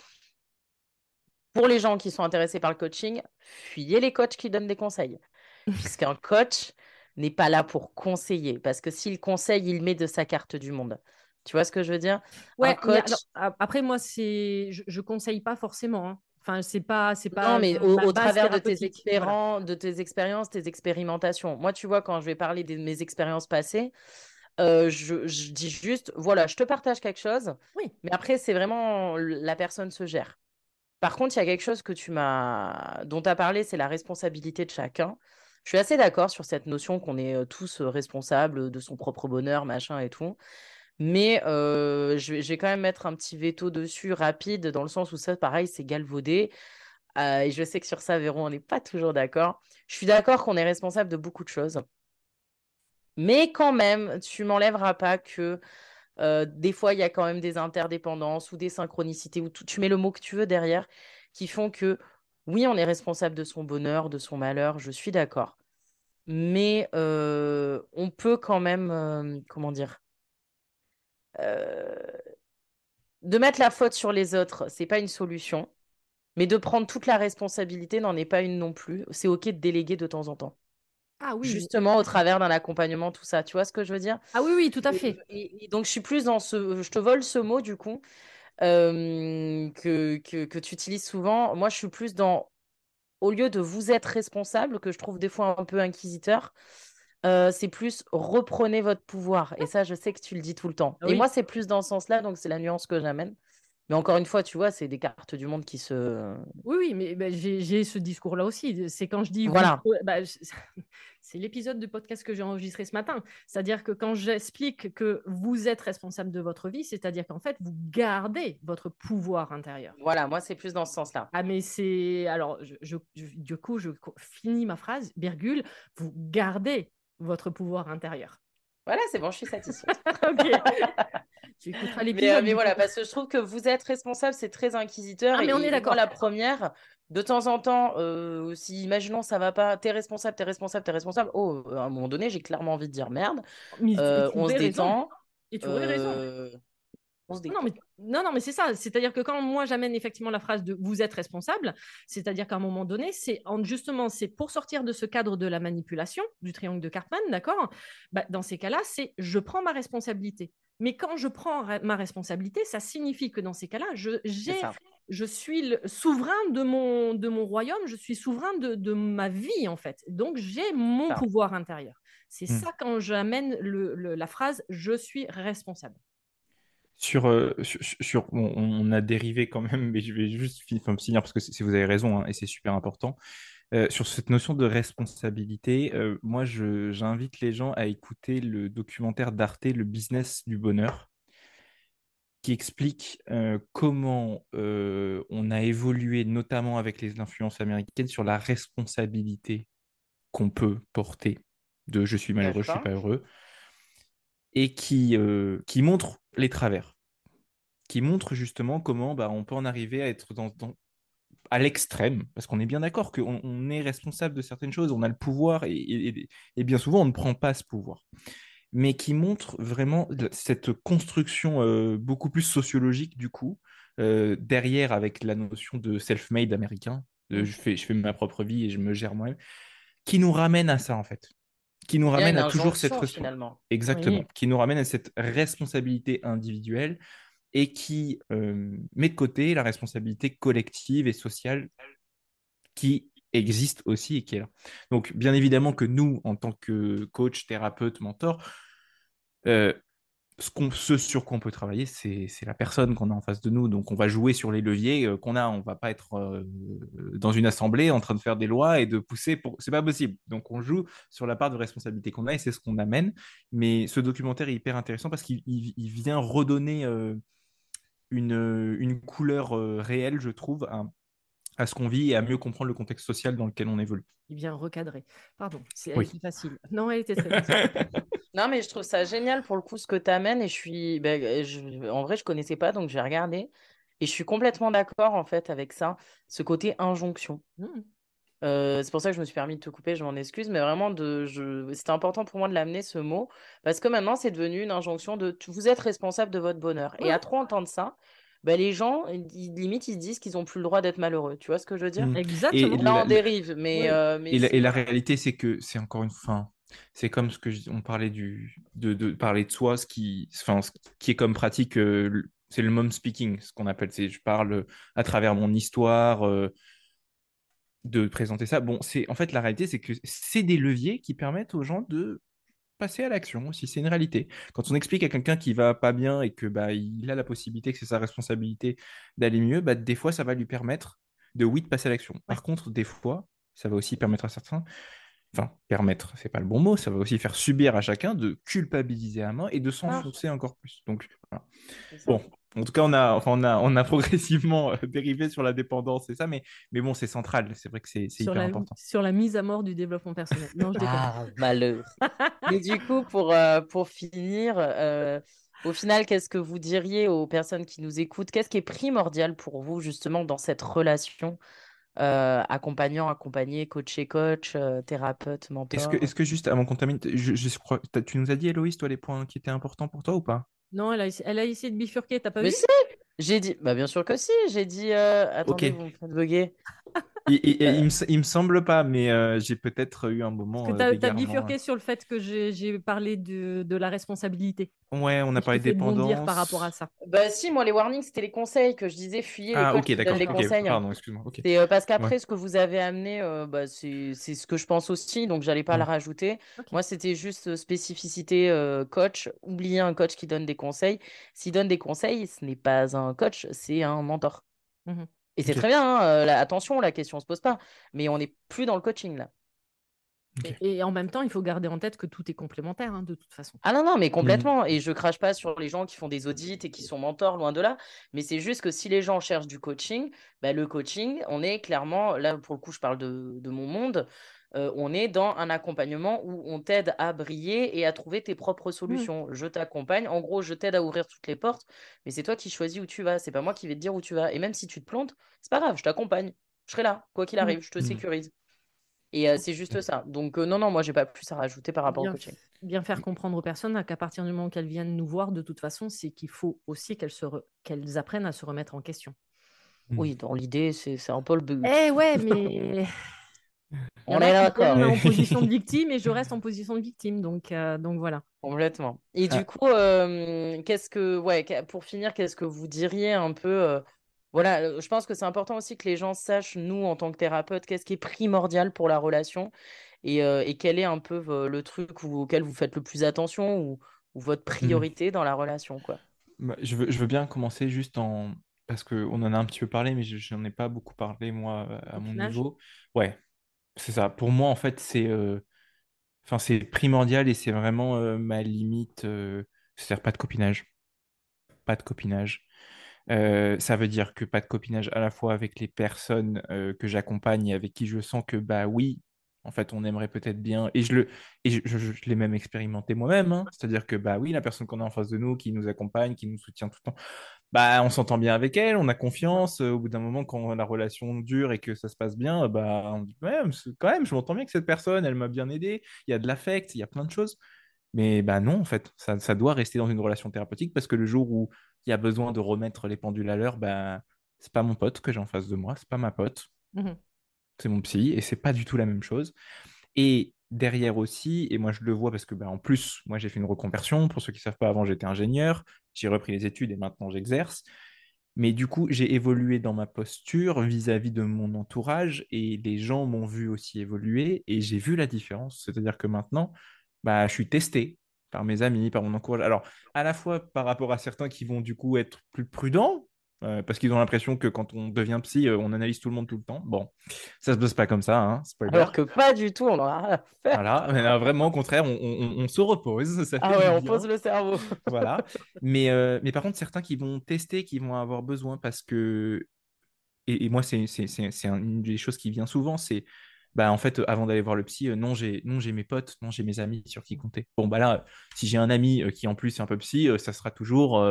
Pour les gens qui sont intéressés par le coaching, fuyez les coachs qui donnent des conseils. Puisqu'un coach n'est pas là pour conseiller. Parce que s'il conseille, il met de sa carte du monde. Tu vois ce que je veux dire? Ouais, après, moi, c'est je, ne conseille pas forcément. Hein. Enfin, c'est pas, c'est pas. Non, mais au, travers de tes, expériences, de tes expériences, tes expérimentations. Moi, tu vois, quand je vais parler de mes expériences passées, euh, je, je, dis juste, voilà, je te partage quelque chose. Oui. Mais après, c'est vraiment la personne se gère. Par contre, il y a quelque chose que tu m'as, dont tu as parlé, c'est la responsabilité de chacun. Je suis assez d'accord sur cette notion qu'on est euh, tous euh, responsables de son propre bonheur, machin et tout. Mais je, vais, quand même mettre un petit veto dessus rapide, dans le sens où ça, pareil, c'est galvaudé. et je sais que sur ça, Véron, on n'est pas toujours d'accord. Je suis d'accord qu'on est responsable de beaucoup de choses. Mais quand même, tu m'enlèveras pas que des fois, il y a quand même des interdépendances ou des synchronicités, ou tu mets le mot que tu veux derrière, qui font que oui, on est responsable de son bonheur, de son malheur, je suis d'accord. Mais on peut quand même, comment dire, euh, de mettre la faute sur les autres, c'est pas une solution. Mais de prendre toute la responsabilité n'en est pas une non plus. C'est OK de déléguer de temps en temps. Ah oui. Justement, au travers d'un accompagnement, tout ça. Tu vois ce que je veux dire? Ah oui, oui, tout à fait. Et, donc, je suis plus dans ce. Je te vole ce mot, du coup, euh, que, que, que tu utilises souvent. Moi, je suis plus dans. Au lieu de vous être responsable, que je trouve des fois un peu inquisiteur, euh, c'est plus reprenez votre pouvoir. Et ça, je sais que tu le dis tout le temps. Et moi, c'est plus dans ce sens-là, donc c'est la nuance que j'amène. Mais encore une fois, tu vois, c'est des cartes du monde qui se. Oui, oui, mais bah, j'ai ce discours-là aussi. C'est quand je dis. Voilà. bah, c'est l'épisode de podcast que j'ai enregistré ce matin. C'est-à-dire que quand j'explique que vous êtes responsable de votre vie, c'est-à-dire qu'en fait, vous gardez votre pouvoir intérieur. Voilà, moi, c'est plus dans ce sens-là. Ah, mais c'est. Alors, je, je- je- du coup, je finis ma phrase, virgule, vous gardez votre pouvoir intérieur. Voilà, c'est bon, je suis satisfaite. ok. tu écouteras Mais, l'épisode. euh, mais du voilà, parce que je trouve que vous êtes responsable, c'est très inquisiteur. Ah, mais et, on est d'accord. la première, de temps en temps, euh, si imaginons ça va pas, t'es responsable, t'es responsable, t'es responsable. Oh, à un moment donné, j'ai clairement envie de dire merde. Mais Euh, on se raison. détend. Et tu aurais raison. On se Non, mais, non, non, mais c'est ça. C'est-à-dire que quand moi j'amène effectivement la phrase de vous êtes responsable, c'est-à-dire qu'à un moment donné, c'est en- justement c'est pour sortir de ce cadre de la manipulation du triangle de Cartman, d'accord? Bah, Dans ces cas-là, c'est je prends ma responsabilité. Mais quand je prends ma responsabilité, ça signifie que dans ces cas-là, je, je suis le souverain de mon, de mon royaume, je suis souverain de, de ma vie en fait. Donc j'ai mon Ça. pouvoir intérieur. C'est Hmm. ça quand j'amène le- le- la phrase je suis responsable. Sur, euh, sur, sur- bon, on a dérivé quand même, mais je vais juste fi- enfin, finir parce que c'est- vous avez raison hein, et c'est super important. Euh, sur cette notion de responsabilité, euh, moi j'invite les gens à écouter le documentaire d'Arte, Le business du bonheur, qui explique euh, comment on a évolué, notamment avec les influences américaines, sur la responsabilité qu'on peut porter de je suis malheureux, je suis pas heureux, et qui, euh, qui montre les travers, qui montre justement comment bah, on peut en arriver à être dans, dans- à l'extrême, parce qu'on est bien d'accord qu'on on est responsable de certaines choses, on a le pouvoir, et, et- et bien souvent on ne prend pas ce pouvoir, mais qui montre vraiment cette construction euh, beaucoup plus sociologique du coup, euh, derrière avec la notion de self-made américain, de Mm. je fais, je fais ma propre vie et je me gère moi-même, qui nous ramène à ça en fait, qui nous ramène à toujours cette finalement. Exactement, Oui. qui nous ramène à cette responsabilité individuelle et qui euh, met de côté la responsabilité collective et sociale qui existe aussi et qui est là. Donc, bien évidemment que nous, en tant que coach, thérapeute, mentor, euh, ce, sur quoi on peut travailler, c'est la personne qu'on a en face de nous. Donc, on va jouer sur les leviers euh, qu'on a. On va pas être euh, dans une assemblée en train de faire des lois et de pousser pour. C'est pas possible. Donc, on joue sur la part de responsabilité qu'on a et c'est ce qu'on amène. Mais ce documentaire est hyper intéressant parce qu'il il- il vient redonner euh, une, couleur réelle, je trouve, à ce qu'on vit et à mieux comprendre le contexte social dans lequel on évolue. Il vient recadrer. Pardon, c'est, Oui. facile. Non, elle était très facile. Non, mais je trouve ça génial pour le coup ce que tu amènes et je suis ben, je- en vrai je connaissais pas donc j'ai regardé et je suis complètement d'accord en fait avec ça, ce côté injonction. Hmm. Euh, c'est pour ça que je me suis permis de te couper, je m'en excuse, mais vraiment de je c'était important pour moi de l'amener ce mot parce que maintenant c'est devenu une injonction de vous êtes responsable de votre bonheur. Et à trop entendre ça, ben, les gens ils- limite ils se disent qu'ils ont plus le droit d'être malheureux. Tu vois ce que je veux dire? Mm. Exactement. Et Là la- on dérive, mais, Oui. euh, mais Et la, c'est- et la réalité, c'est que c'est encore une fin. C'est comme ce que je- on parlait du, de, de parler de soi, ce qui, enfin, ce qui est comme pratique, euh, c'est le mom speaking, ce qu'on appelle. C'est je parle à travers mon histoire, euh, de présenter ça. Bon, c'est en fait la réalité, c'est que c'est des leviers qui permettent aux gens de passer à l'action aussi. C'est une réalité. Quand on explique à quelqu'un qui va pas bien et que bah il a la possibilité, que c'est sa responsabilité d'aller mieux, bah des fois ça va lui permettre de oui de passer à l'action. Par contre, des fois, ça va aussi permettre à certains, enfin permettre, c'est pas le bon mot, ça va aussi faire subir à chacun de culpabiliser à main et de s'enfoncer encore plus. Donc voilà. Bon, en tout cas, on a, enfin, on a, on a progressivement euh, dérivé sur la dépendance et ça, mais, mais bon, c'est central. C'est vrai que c'est hyper la, important. sur la mise à mort du développement personnel. Non, je déconne. Ah, malheur. Mais du coup, pour, euh, pour finir, euh, au final, qu'est-ce que vous diriez aux personnes qui nous écoutent? Qu'est-ce qui est primordial pour vous, justement, dans cette relation euh, accompagnant, accompagné, coaché, coach, euh, thérapeute, Est-ce que, mentor? est-ce que juste avant qu'on termine, je, je crois, tu nous as dit, Héloïse, toi, les points qui étaient importants pour toi ou pas? Non, elle a, elle a essayé de bifurquer, t'as pas Mais vu? si, j'ai dit, bah bien sûr que si, j'ai dit, euh, attendez, Ok. vous me faites bugger. Et, il, me, me semble pas, mais euh, j'ai peut-être eu un moment. Que tu as, bifurqué sur le fait que j'ai parlé de, de, la responsabilité. Ouais, on a parlé de dépendance. par rapport à ça. Bah si, moi les warnings c'était les conseils que je disais fuyez ah, ok, d'accord. les conseils. Pardon, excuse-moi. C'est parce qu'après ce que vous avez amené, bah, c'est ce que je pense aussi, donc j'allais pas le rajouter. Moi c'était juste spécificité coach. Oubliez un coach qui donne des conseils. S'il donne des conseils, ce n'est pas un coach, c'est un mentor. Mmh et c'est très bien, hein, attention, la question ne se pose pas. Mais on n'est plus dans le coaching là. Et, en même temps, il faut garder en tête que tout est complémentaire, hein, de toute façon. Ah non, non, mais mmh. complètement. Et je crache pas sur les gens qui font des audits et qui sont mentors, loin de là. Mais c'est juste que si les gens cherchent du coaching, bah, le coaching, on est clairement, là pour le coup, je parle de, mon monde, on est dans un accompagnement où on t'aide à briller et à trouver tes propres mmh. solutions. Je t'accompagne. En gros, je t'aide à ouvrir toutes les portes, mais c'est toi qui choisis où tu vas. C'est pas moi qui vais te dire où tu vas. Et même si tu te plantes, c'est pas grave, je t'accompagne. Je serai là, quoi qu'il arrive, je te sécurise. Et c'est juste ça. Donc, non, non, moi, j'ai pas plus à rajouter par rapport bien, au coaching. Bien faire comprendre aux personnes qu'à partir du moment qu'elles viennent nous voir, de toute façon, c'est qu'il faut aussi qu'elles, apprennent à se remettre en question. Mmh. Oui, dans l'idée, c'est un peu le but. Eh ouais, mais. On est là, quoi. en position de victime et je reste en position de victime. Donc, donc voilà. Complètement. Et du coup, qu'est-ce que. Ouais, pour finir, qu'est-ce que vous diriez un peu voilà, je pense que c'est important aussi que les gens sachent, nous, en tant que thérapeutes, qu'est-ce qui est primordial pour la relation et, quel est un peu le truc auquel vous faites le plus attention ou, votre mmh. priorité dans la relation. Quoi. Bah, je, veux, je veux bien commencer juste en. Parce qu'on en a un petit peu parlé, mais je n'en ai pas beaucoup parlé, moi, à mon niveau. Ouais, c'est ça. Pour moi, en fait, c'est enfin, c'est primordial et c'est vraiment ma limite. C'est-à-dire pas de copinage. Pas de copinage. Euh, ça veut dire que pas de copinage à la fois avec les personnes euh, que j'accompagne et avec qui je sens que, bah oui, en fait, on aimerait peut-être bien. Et je le, je, l'ai même expérimenté moi-même. Hein. C'est-à-dire que, bah oui, la personne qu'on a en face de nous, qui nous accompagne, qui nous soutient tout le temps, bah on s'entend bien avec elle, on a confiance. Au bout d'un moment, quand la relation dure et que ça se passe bien, bah on dit, quand même, je m'entends bien avec cette personne, elle m'a bien aidé, il y a de l'affect, il y a plein de choses. Mais bah non, en fait, ça, ça doit rester dans une relation thérapeutique parce que le jour où il y a besoin de remettre les pendules à l'heure, ben, c'est pas mon pote que j'ai en face de moi, c'est pas ma pote, mmh c'est mon psy, et c'est pas du tout la même chose. Et derrière aussi, et moi je le vois parce que ben, en plus, moi j'ai fait une reconversion, pour ceux qui ne savent pas, avant j'étais ingénieur, j'ai repris les études et maintenant j'exerce. Mais du coup, j'ai évolué dans ma posture vis-à-vis de mon entourage et les gens m'ont vu aussi évoluer et j'ai vu la différence. C'est-à-dire que maintenant, bah, je suis testé par mes amis, par mon encourage. Alors, à la fois par rapport à certains qui vont du coup être plus prudents, euh, parce qu'ils ont l'impression que quand on devient psy, euh, on analyse tout le monde tout le temps. Bon, ça se passe pas comme ça, hein, Alors que pas du tout, on en a rien à faire. Voilà, mais vraiment au contraire, on, se repose. Ça ah ouais, on pose le cerveau. voilà. Mais, euh, mais par contre, certains qui vont tester, qui vont avoir besoin parce que. Et, et moi, c'est une des choses qui vient souvent, c'est bah en fait avant d'aller voir le psy non j'ai non j'ai mes potes non j'ai mes amis sur qui compter bon bah là si j'ai un ami qui en plus est un peu psy ça sera toujours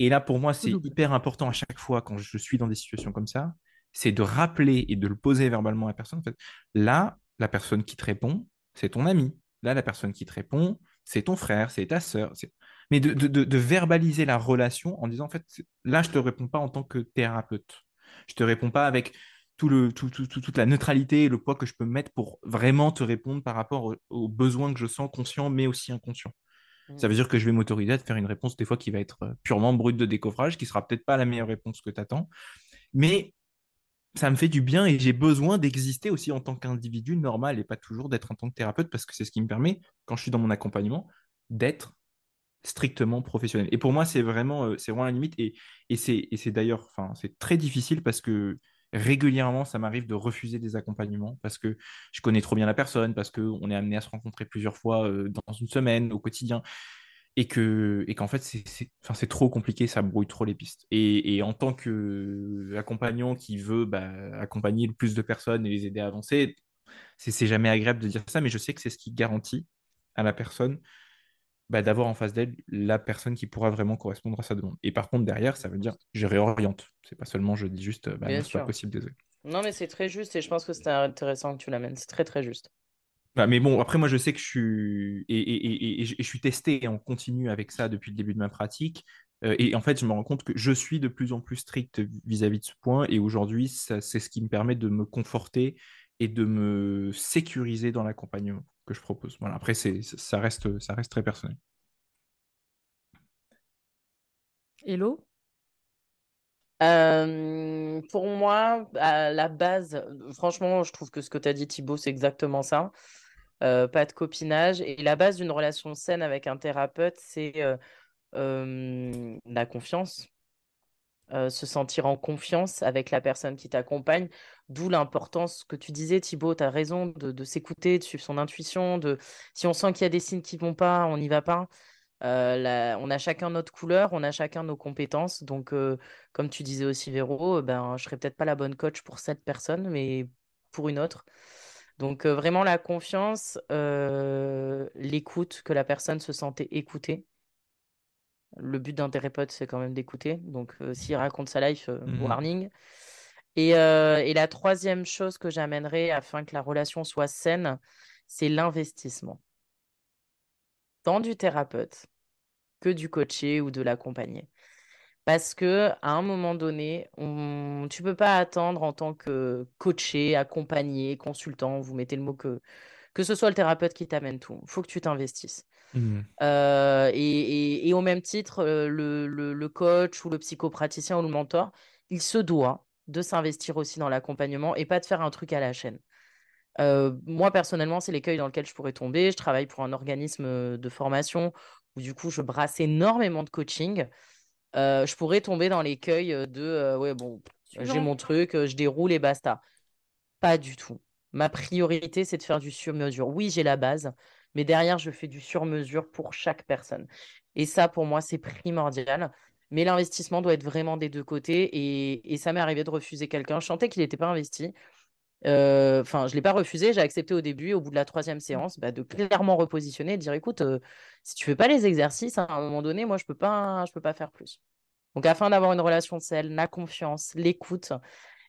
et là pour moi c'est hyper important à chaque fois quand je suis dans des situations comme ça c'est de rappeler et de le poser verbalement à la personne en fait là la personne qui te répond c'est ton ami. Là la personne qui te répond c'est ton frère c'est ta sœur mais de, de, de, verbaliser la relation en disant en fait là je te réponds pas en tant que thérapeute. Je te réponds pas avec le, toute la neutralité et le poids que je peux mettre pour vraiment te répondre par rapport aux, besoins que je sens conscients, mais aussi inconscients. Ça veut dire que je vais m'autoriser à te faire une réponse des fois qui va être euh, purement brute de décoffrage, qui sera peut-être pas la meilleure réponse que tu attends, mais ça me fait du bien et j'ai besoin d'exister aussi en tant qu'individu normal et pas toujours d'être en tant que thérapeute parce que c'est ce qui me permet, quand je suis dans mon accompagnement, d'être strictement professionnel. Et pour moi, c'est vraiment, euh, vraiment la limite. Et, et c'est d'ailleurs, enfin, c'est très difficile parce que régulièrement, ça m'arrive de refuser des accompagnements parce que je connais trop bien la personne, parce qu'on est amené à se rencontrer plusieurs fois euh, dans une semaine, au quotidien, et que et qu'en fait, c'est trop compliqué, ça brouille trop les pistes. Et, en tant qu'accompagnant qui veut bah, accompagner le plus de personnes et les aider à avancer, c'est jamais agréable de dire ça, mais je sais que c'est ce qui garantit à la personne bah, d'avoir en face d'elle la personne qui pourra vraiment correspondre à sa demande. Et par contre, derrière, ça veut dire je réoriente. C'est pas seulement je dis juste bah, non, c'est pas possible, désolé. Non, mais c'est très juste et je pense que c'est intéressant que tu l'amènes. C'est très, très juste. Bah, mais bon, après, moi, je sais que je suis. Et, et, et, et, je suis testé et on continue avec ça depuis le début de ma pratique. Euh, et en fait, je me rends compte que je suis de plus en plus strict vis-à-vis de ce point. Et aujourd'hui, c'est ce qui me permet de me conforter et de me sécuriser dans l'accompagnement que je propose. Voilà. Après, ça, reste, ça reste très personnel. Hello? Euh, pour moi, à la base, franchement, je trouve que ce que tu as dit, Thibaut, c'est exactement ça. Euh, pas de copinage. Et la base d'une relation saine avec un thérapeute, c'est euh, la confiance. Se sentir en confiance avec la personne qui t'accompagne, d'où l'importance que tu disais, Thibaut, tu as raison, de, s'écouter, de suivre son intuition, de si on sent qu'il y a des signes qui vont pas, on n'y va pas. Euh, on a chacun notre couleur, on a chacun nos compétences. Donc, euh, comme tu disais aussi, Véro, euh, ben, je serais peut-être pas la bonne coach pour cette personne, mais pour une autre. Donc, vraiment la confiance, l'écoute, que la personne se sentait écoutée. Le but d'un thérapeute, c'est quand même d'écouter. Donc, s'il raconte sa life, mmh warning. Et, et, la troisième chose que j'amènerais afin que la relation soit saine, c'est l'investissement tant du thérapeute que du coaché ou de l'accompagner. Parce que à un moment donné, on... tu peux pas attendre en tant que coaché, accompagné, consultant, vous mettez le mot que que ce soit le thérapeute qui t'amène tout. Il faut que tu t'investisses. Mmh. Euh, et, au même titre, euh, le, le, coach ou le psychopraticien ou le mentor, il se doit de s'investir aussi dans l'accompagnement et pas de faire un truc à la chaîne. Euh, moi, personnellement, c'est l'écueil dans lequel je pourrais tomber. Je travaille pour un organisme de formation où, du coup, je brasse énormément de coaching. Euh, je pourrais tomber dans l'écueil de ouais, bon, j'ai mon truc, je déroule et basta. Pas du tout. Ma priorité, c'est de faire du sur-mesure. Oui, j'ai la base, mais derrière, je fais du sur-mesure pour chaque personne. Et ça, pour moi, c'est primordial. Mais l'investissement doit être vraiment des deux côtés. Et, et ça m'est arrivé de refuser quelqu'un. Je sentais qu'il n'était pas investi. Euh, enfin, je ne l'ai pas refusé, j'ai accepté au début, au bout de la troisième mmh. séance, bah, de clairement repositionner et de dire écoute, euh, si tu fais pas les exercices, à un moment donné, moi, je peux pas, je peux pas faire plus. Donc, afin d'avoir une relation saine, la confiance, l'écoute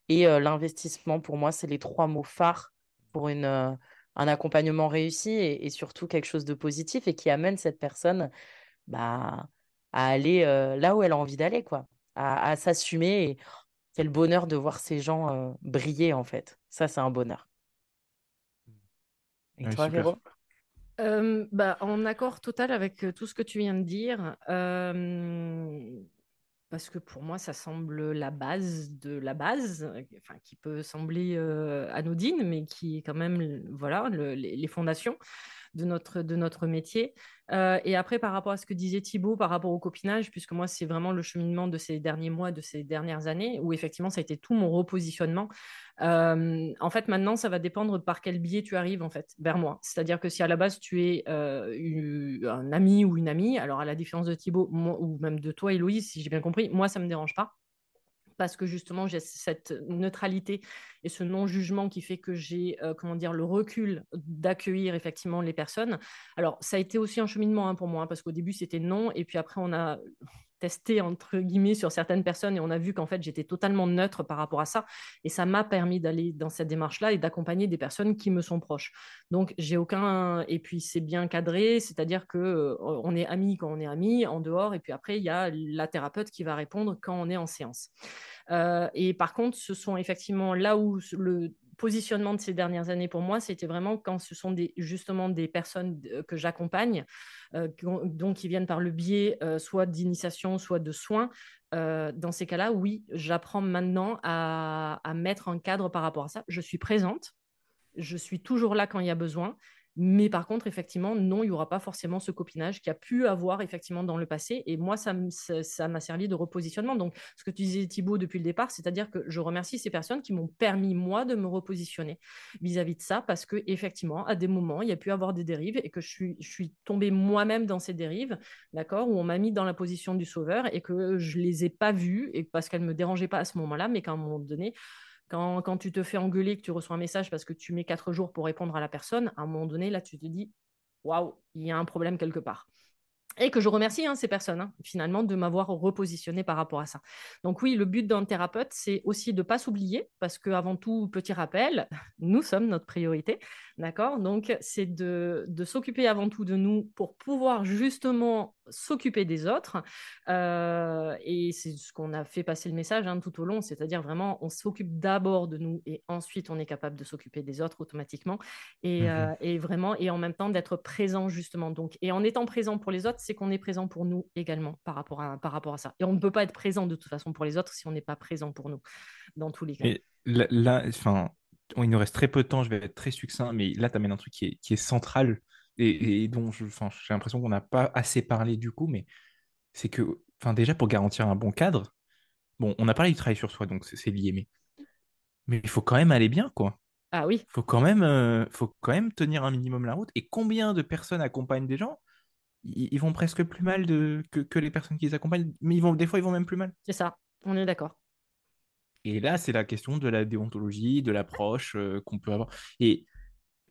et euh, l'investissement, pour moi, c'est les trois mots phares pour une, un accompagnement réussi et, surtout quelque chose de positif et qui amène cette personne bah, à aller là où elle a envie d'aller, quoi, à, à s'assumer. Et c'est le bonheur de voir ces gens briller, en fait. Ça, c'est un bonheur. Et toi, Véro? Bah, En accord total avec tout ce que tu viens de dire. Parce que pour moi, ça semble la base de la base, enfin, qui peut sembler anodine, mais qui est quand même voilà, les, fondations de notre métier. Euh, et après, par rapport à ce que disait Thibaut, par rapport au copinage, puisque moi, c'est vraiment le cheminement de ces derniers mois, de ces dernières années, où effectivement, ça a été tout mon repositionnement. Euh, en fait, maintenant, ça va dépendre par quel biais tu arrives en fait vers moi. C'est-à-dire que si à la base tu es euh, un ami ou une amie, alors à la différence de Thibaut ou même de toi, Héloïse, si j'ai bien compris, moi, ça me dérange pas parce que justement j'ai cette neutralité et ce non-jugement qui fait que j'ai euh, comment dire le recul d'accueillir effectivement les personnes. Alors ça a été aussi un cheminement hein, pour moi hein, parce qu'au début c'était non et puis après on a testé entre guillemets sur certaines personnes et on a vu qu'en fait j'étais totalement neutre par rapport à ça. Et ça m'a permis d'aller dans cette démarche là et d'accompagner des personnes qui me sont proches. Donc j'ai aucun et puis c'est bien cadré c'est-à-dire que euh, on est amis quand on est amis en dehors et puis après il y a la thérapeute qui va répondre quand on est en séance. Euh, et par contre ce sont effectivement là où le positionnement de ces dernières années pour moi, c'était vraiment quand ce sont justement des personnes euh, que j'accompagne, euh, donc qui viennent par le biais euh, soit d'initiation, soit de soins. dans ces cas-là, oui, j'apprends maintenant à, à mettre un cadre par rapport à ça. Je suis présente, je suis toujours là quand il y a besoin, mais par contre, effectivement, non, il n'y aura pas forcément ce copinage qui a pu avoir effectivement dans le passé. Et moi, ça m'a servi de repositionnement. Donc, ce que tu disais, Thibault, depuis le départ, c'est-à-dire que je remercie ces personnes qui m'ont permis, moi, de me repositionner vis-à-vis de ça, parce que effectivement, à des moments, il y a pu avoir des dérives et que je suis, je suis tombée moi-même dans ces dérives, d'accord, où on m'a mis dans la position du sauveur et que je les ai pas vues, et parce qu'elles me dérangeaient pas à ce moment-là, mais qu'à un moment donné, quand, tu te fais engueuler, que tu reçois un message parce que tu mets quatre jours pour répondre à la personne, à un moment donné, là, tu te dis, waouh, il y a un problème quelque part. Et que je remercie hein, ces personnes, hein, finalement, de m'avoir repositionné par rapport à ça. Donc oui, le but d'un thérapeute, c'est aussi de ne pas s'oublier, parce qu'avant tout, petit rappel, nous sommes notre priorité, d'accord? Donc c'est de s'occuper avant tout de nous pour pouvoir justement s'occuper des autres. Euh, et c'est ce qu'on a fait passer le message hein, tout au long, c'est-à-dire vraiment, on s'occupe d'abord de nous et ensuite on est capable de s'occuper des autres automatiquement. Et, euh, et, vraiment, et en même temps d'être présent justement. Donc, et en étant présent pour les autres, c'est qu'on est présent pour nous également par rapport à, par rapport à ça. Et on ne peut pas être présent de toute façon pour les autres si on n'est pas présent pour nous, dans tous les cas. Et là, enfin, il nous reste très peu de temps, je vais être très succinct, mais là, tu amènes un truc qui est, qui est central et, dont j'ai l'impression qu'on n'a pas assez parlé du coup, mais c'est que, enfin, déjà pour garantir un bon cadre, bon, on a parlé du travail sur soi, donc c'est lié, mais mais il faut quand même aller bien, quoi. Ah oui. Faut quand même, euh, faut quand même tenir un minimum la route. Et combien de personnes accompagnent des gens? Ils, vont presque plus mal de, que, que, les personnes qui les accompagnent, mais ils vont des fois ils vont même plus mal. C'est ça, on est d'accord. Et là, c'est la question de la déontologie, de l'approche euh, qu'on peut avoir. Et,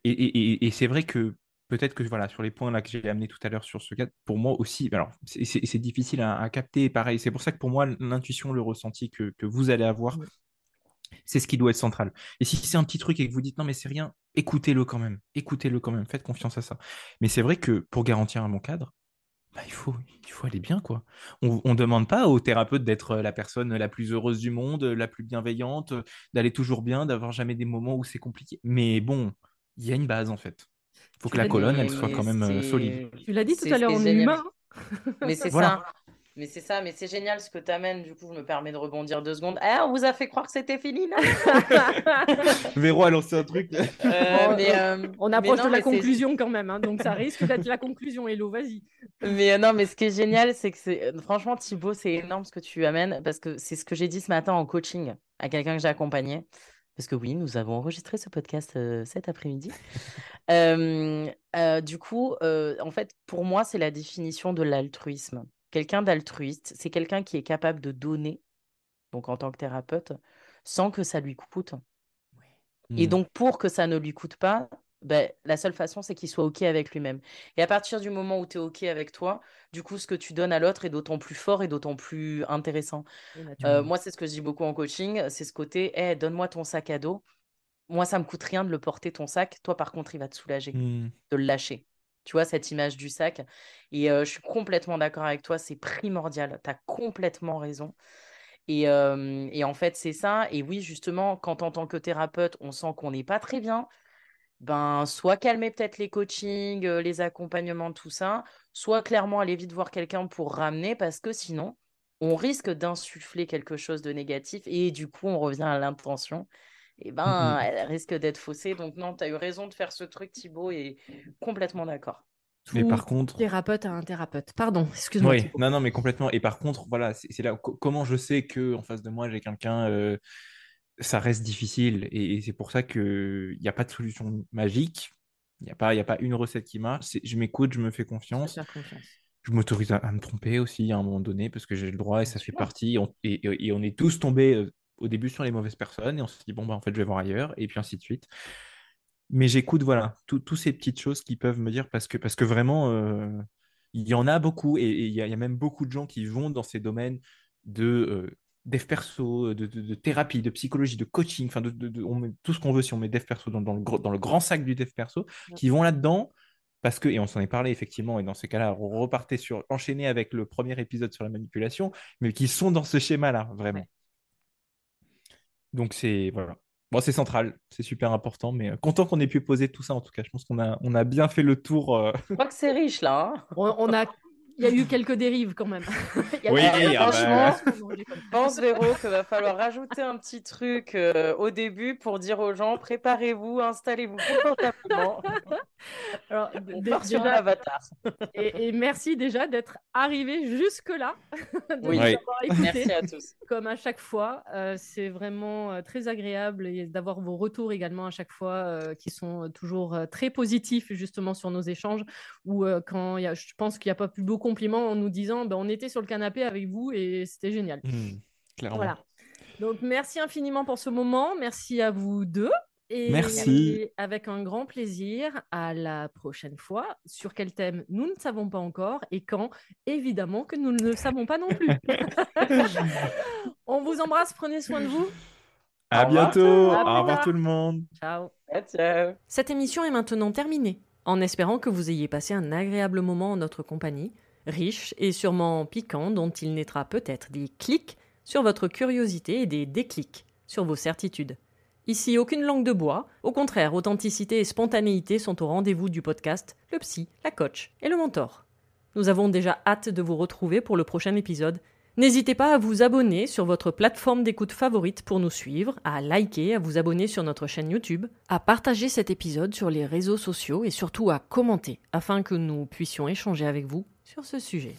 et, et, et c'est vrai que peut-être que voilà, sur les points là que j'ai amenés tout à l'heure sur ce cas, pour moi aussi, alors c'est difficile à, capter, pareil, c'est pour ça que pour moi, l'intuition, le ressenti que, que, vous allez avoir, c'est ce qui doit être central. Et si c'est un petit truc et que vous dites non, mais c'est rien, écoutez-le quand même, écoutez-le quand même, faites confiance à ça. Mais c'est vrai que pour garantir un bon cadre, bah, il, faut, il faut aller bien, quoi. On ne demande pas au thérapeute d'être la personne la plus heureuse du monde, la plus bienveillante, d'aller toujours bien, d'avoir jamais des moments où c'est compliqué. Mais bon, il y a une base, en fait faut que la colonne, elle soit quand même euh, solide. Tu l'as dit tout à l'heure, on est humain. Mais c'est ça. Mais c'est ça, mais c'est génial ce que tu amènes. Du coup, je me permets de rebondir deux secondes. Ah, on vous a fait croire que c'était fini là Véro a lancé un truc. Euh, mais, euh, on approche de la conclusion quand même, hein, donc ça risque d'être la conclusion. Hello, vas-y. Mais non, mais ce qui est génial, c'est que c'est franchement Thibaut, c'est énorme ce que tu amènes parce que c'est ce que j'ai dit ce matin en coaching à quelqu'un que j'ai accompagné. Parce que oui, nous avons enregistré ce podcast cet après-midi. Du coup, en fait, pour moi, c'est la définition de l'altruisme. Quelqu'un d'altruiste, c'est quelqu'un qui est capable de donner, donc en tant que thérapeute, sans que ça lui coûte. Et mmh. donc, pour que ça ne lui coûte pas, ben, la seule façon, c'est qu'il soit OK avec lui-même. Et à partir du moment où tu es OK avec toi, du coup, ce que tu donnes à l'autre est d'autant plus fort et d'autant plus intéressant. Euh, moi, c'est ce que je dis beaucoup en coaching, c'est ce côté, hey, donne-moi ton sac à dos. Moi, ça me coûte rien de le porter, ton sac. Toi, par contre, il va te soulager mmh. de le lâcher. Tu vois, cette image du sac. Et euh, je suis complètement d'accord avec toi, c'est primordial. Tu as complètement raison. Et, et en fait, c'est ça. Et oui, justement, quand en tant que thérapeute, on sent qu'on n'est pas très bien, ben, soit calmer peut-être les coachings, euh, les accompagnements, tout ça, soit clairement aller vite voir quelqu'un pour ramener, parce que sinon, on risque d'insuffler quelque chose de négatif et du coup, on revient à l'intention. Et mmh ben, elle risque d'être faussée. Donc, non, tu as eu raison de faire ce truc, Thibaut, et complètement d'accord. Mais par contre. Thérapeute à un thérapeute. Pardon, excuse-moi. Oui, non, non, mais complètement. Et par contre, voilà, c'est là comment je sais que en face de moi, j'ai quelqu'un. Euh, ça reste difficile? Et, c'est pour ça qu'il n'y a pas de solution magique. Il n'y a, pas, a pas une recette qui marche. Je m'écoute, je me fais confiance. Je m'autorise à, me tromper aussi à un moment donné parce que j'ai le droit et ça fait partie. et, on est tous tombés euh, au début sur les mauvaises personnes et on se dit, bon, bah, en fait, je vais voir ailleurs et puis ainsi de suite. Mais j'écoute, voilà, toutes ces petites choses qui peuvent me dire parce que, parce que vraiment, euh, il y en a beaucoup et il y, a même beaucoup de gens qui vont dans ces domaines de euh, dev perso, de, thérapie, de psychologie, de coaching, enfin, de, on met tout ce qu'on veut si on met dev perso dans, dans, le, dans le grand sac du dev perso, qui vont là-dedans. Parce que, et on s'en est parlé effectivement, et dans ces cas-là, on repartait sur, enchaîner avec le premier épisode sur la manipulation, mais qui sont dans ce schéma-là, vraiment. Donc c'est, voilà. Bon, c'est central, c'est super important, mais euh, content qu'on ait pu poser tout ça en tout cas. Je pense qu'on a, on a bien fait le tour. Euh. Je crois que c'est riche là. Hein. on, a il y a eu quelques dérives quand même. oui, franchement, je pense Véro qu'il va falloir rajouter un petit truc euh, au début pour dire aux gens préparez-vous, installez-vous confortablement. Alors, sur l'avatar. Et, et, merci déjà d'être arrivé jusque-là. oui, merci à tous. Comme à chaque fois, euh, c'est vraiment euh, très agréable d'avoir vos retours également à chaque fois qui sont toujours très positifs justement sur nos échanges. Ou quand y a, je pense qu'il n'y a pas plus beau compliment en nous disant ben, on était sur le canapé avec vous et c'était génial. Mmh, voilà. Donc merci infiniment pour ce moment. Merci à vous deux. Et Merci. avec un grand plaisir. À la prochaine fois. Sur quel thème, nous ne savons pas encore. Et quand, évidemment, que nous ne le savons pas non plus. On vous embrasse. Prenez soin de vous. À bientôt. Au revoir tout le monde. Ciao. Ciao. Cette émission est maintenant terminée. En espérant que vous ayez passé un agréable moment en notre compagnie, riche et sûrement piquant dont il naîtra peut-être des clics sur votre curiosité et des déclics sur vos certitudes. Ici, aucune langue de bois. Au contraire, authenticité et spontanéité sont au rendez-vous du podcast Le Psy, la coach et le mentor. Nous avons déjà hâte de vous retrouver pour le prochain épisode. N'hésitez pas à vous abonner sur votre plateforme d'écoute favorite pour nous suivre, à liker, à vous abonner sur notre chaîne YouTube, à partager cet épisode sur les réseaux sociaux et surtout à commenter afin que nous puissions échanger avec vous sur ce sujet.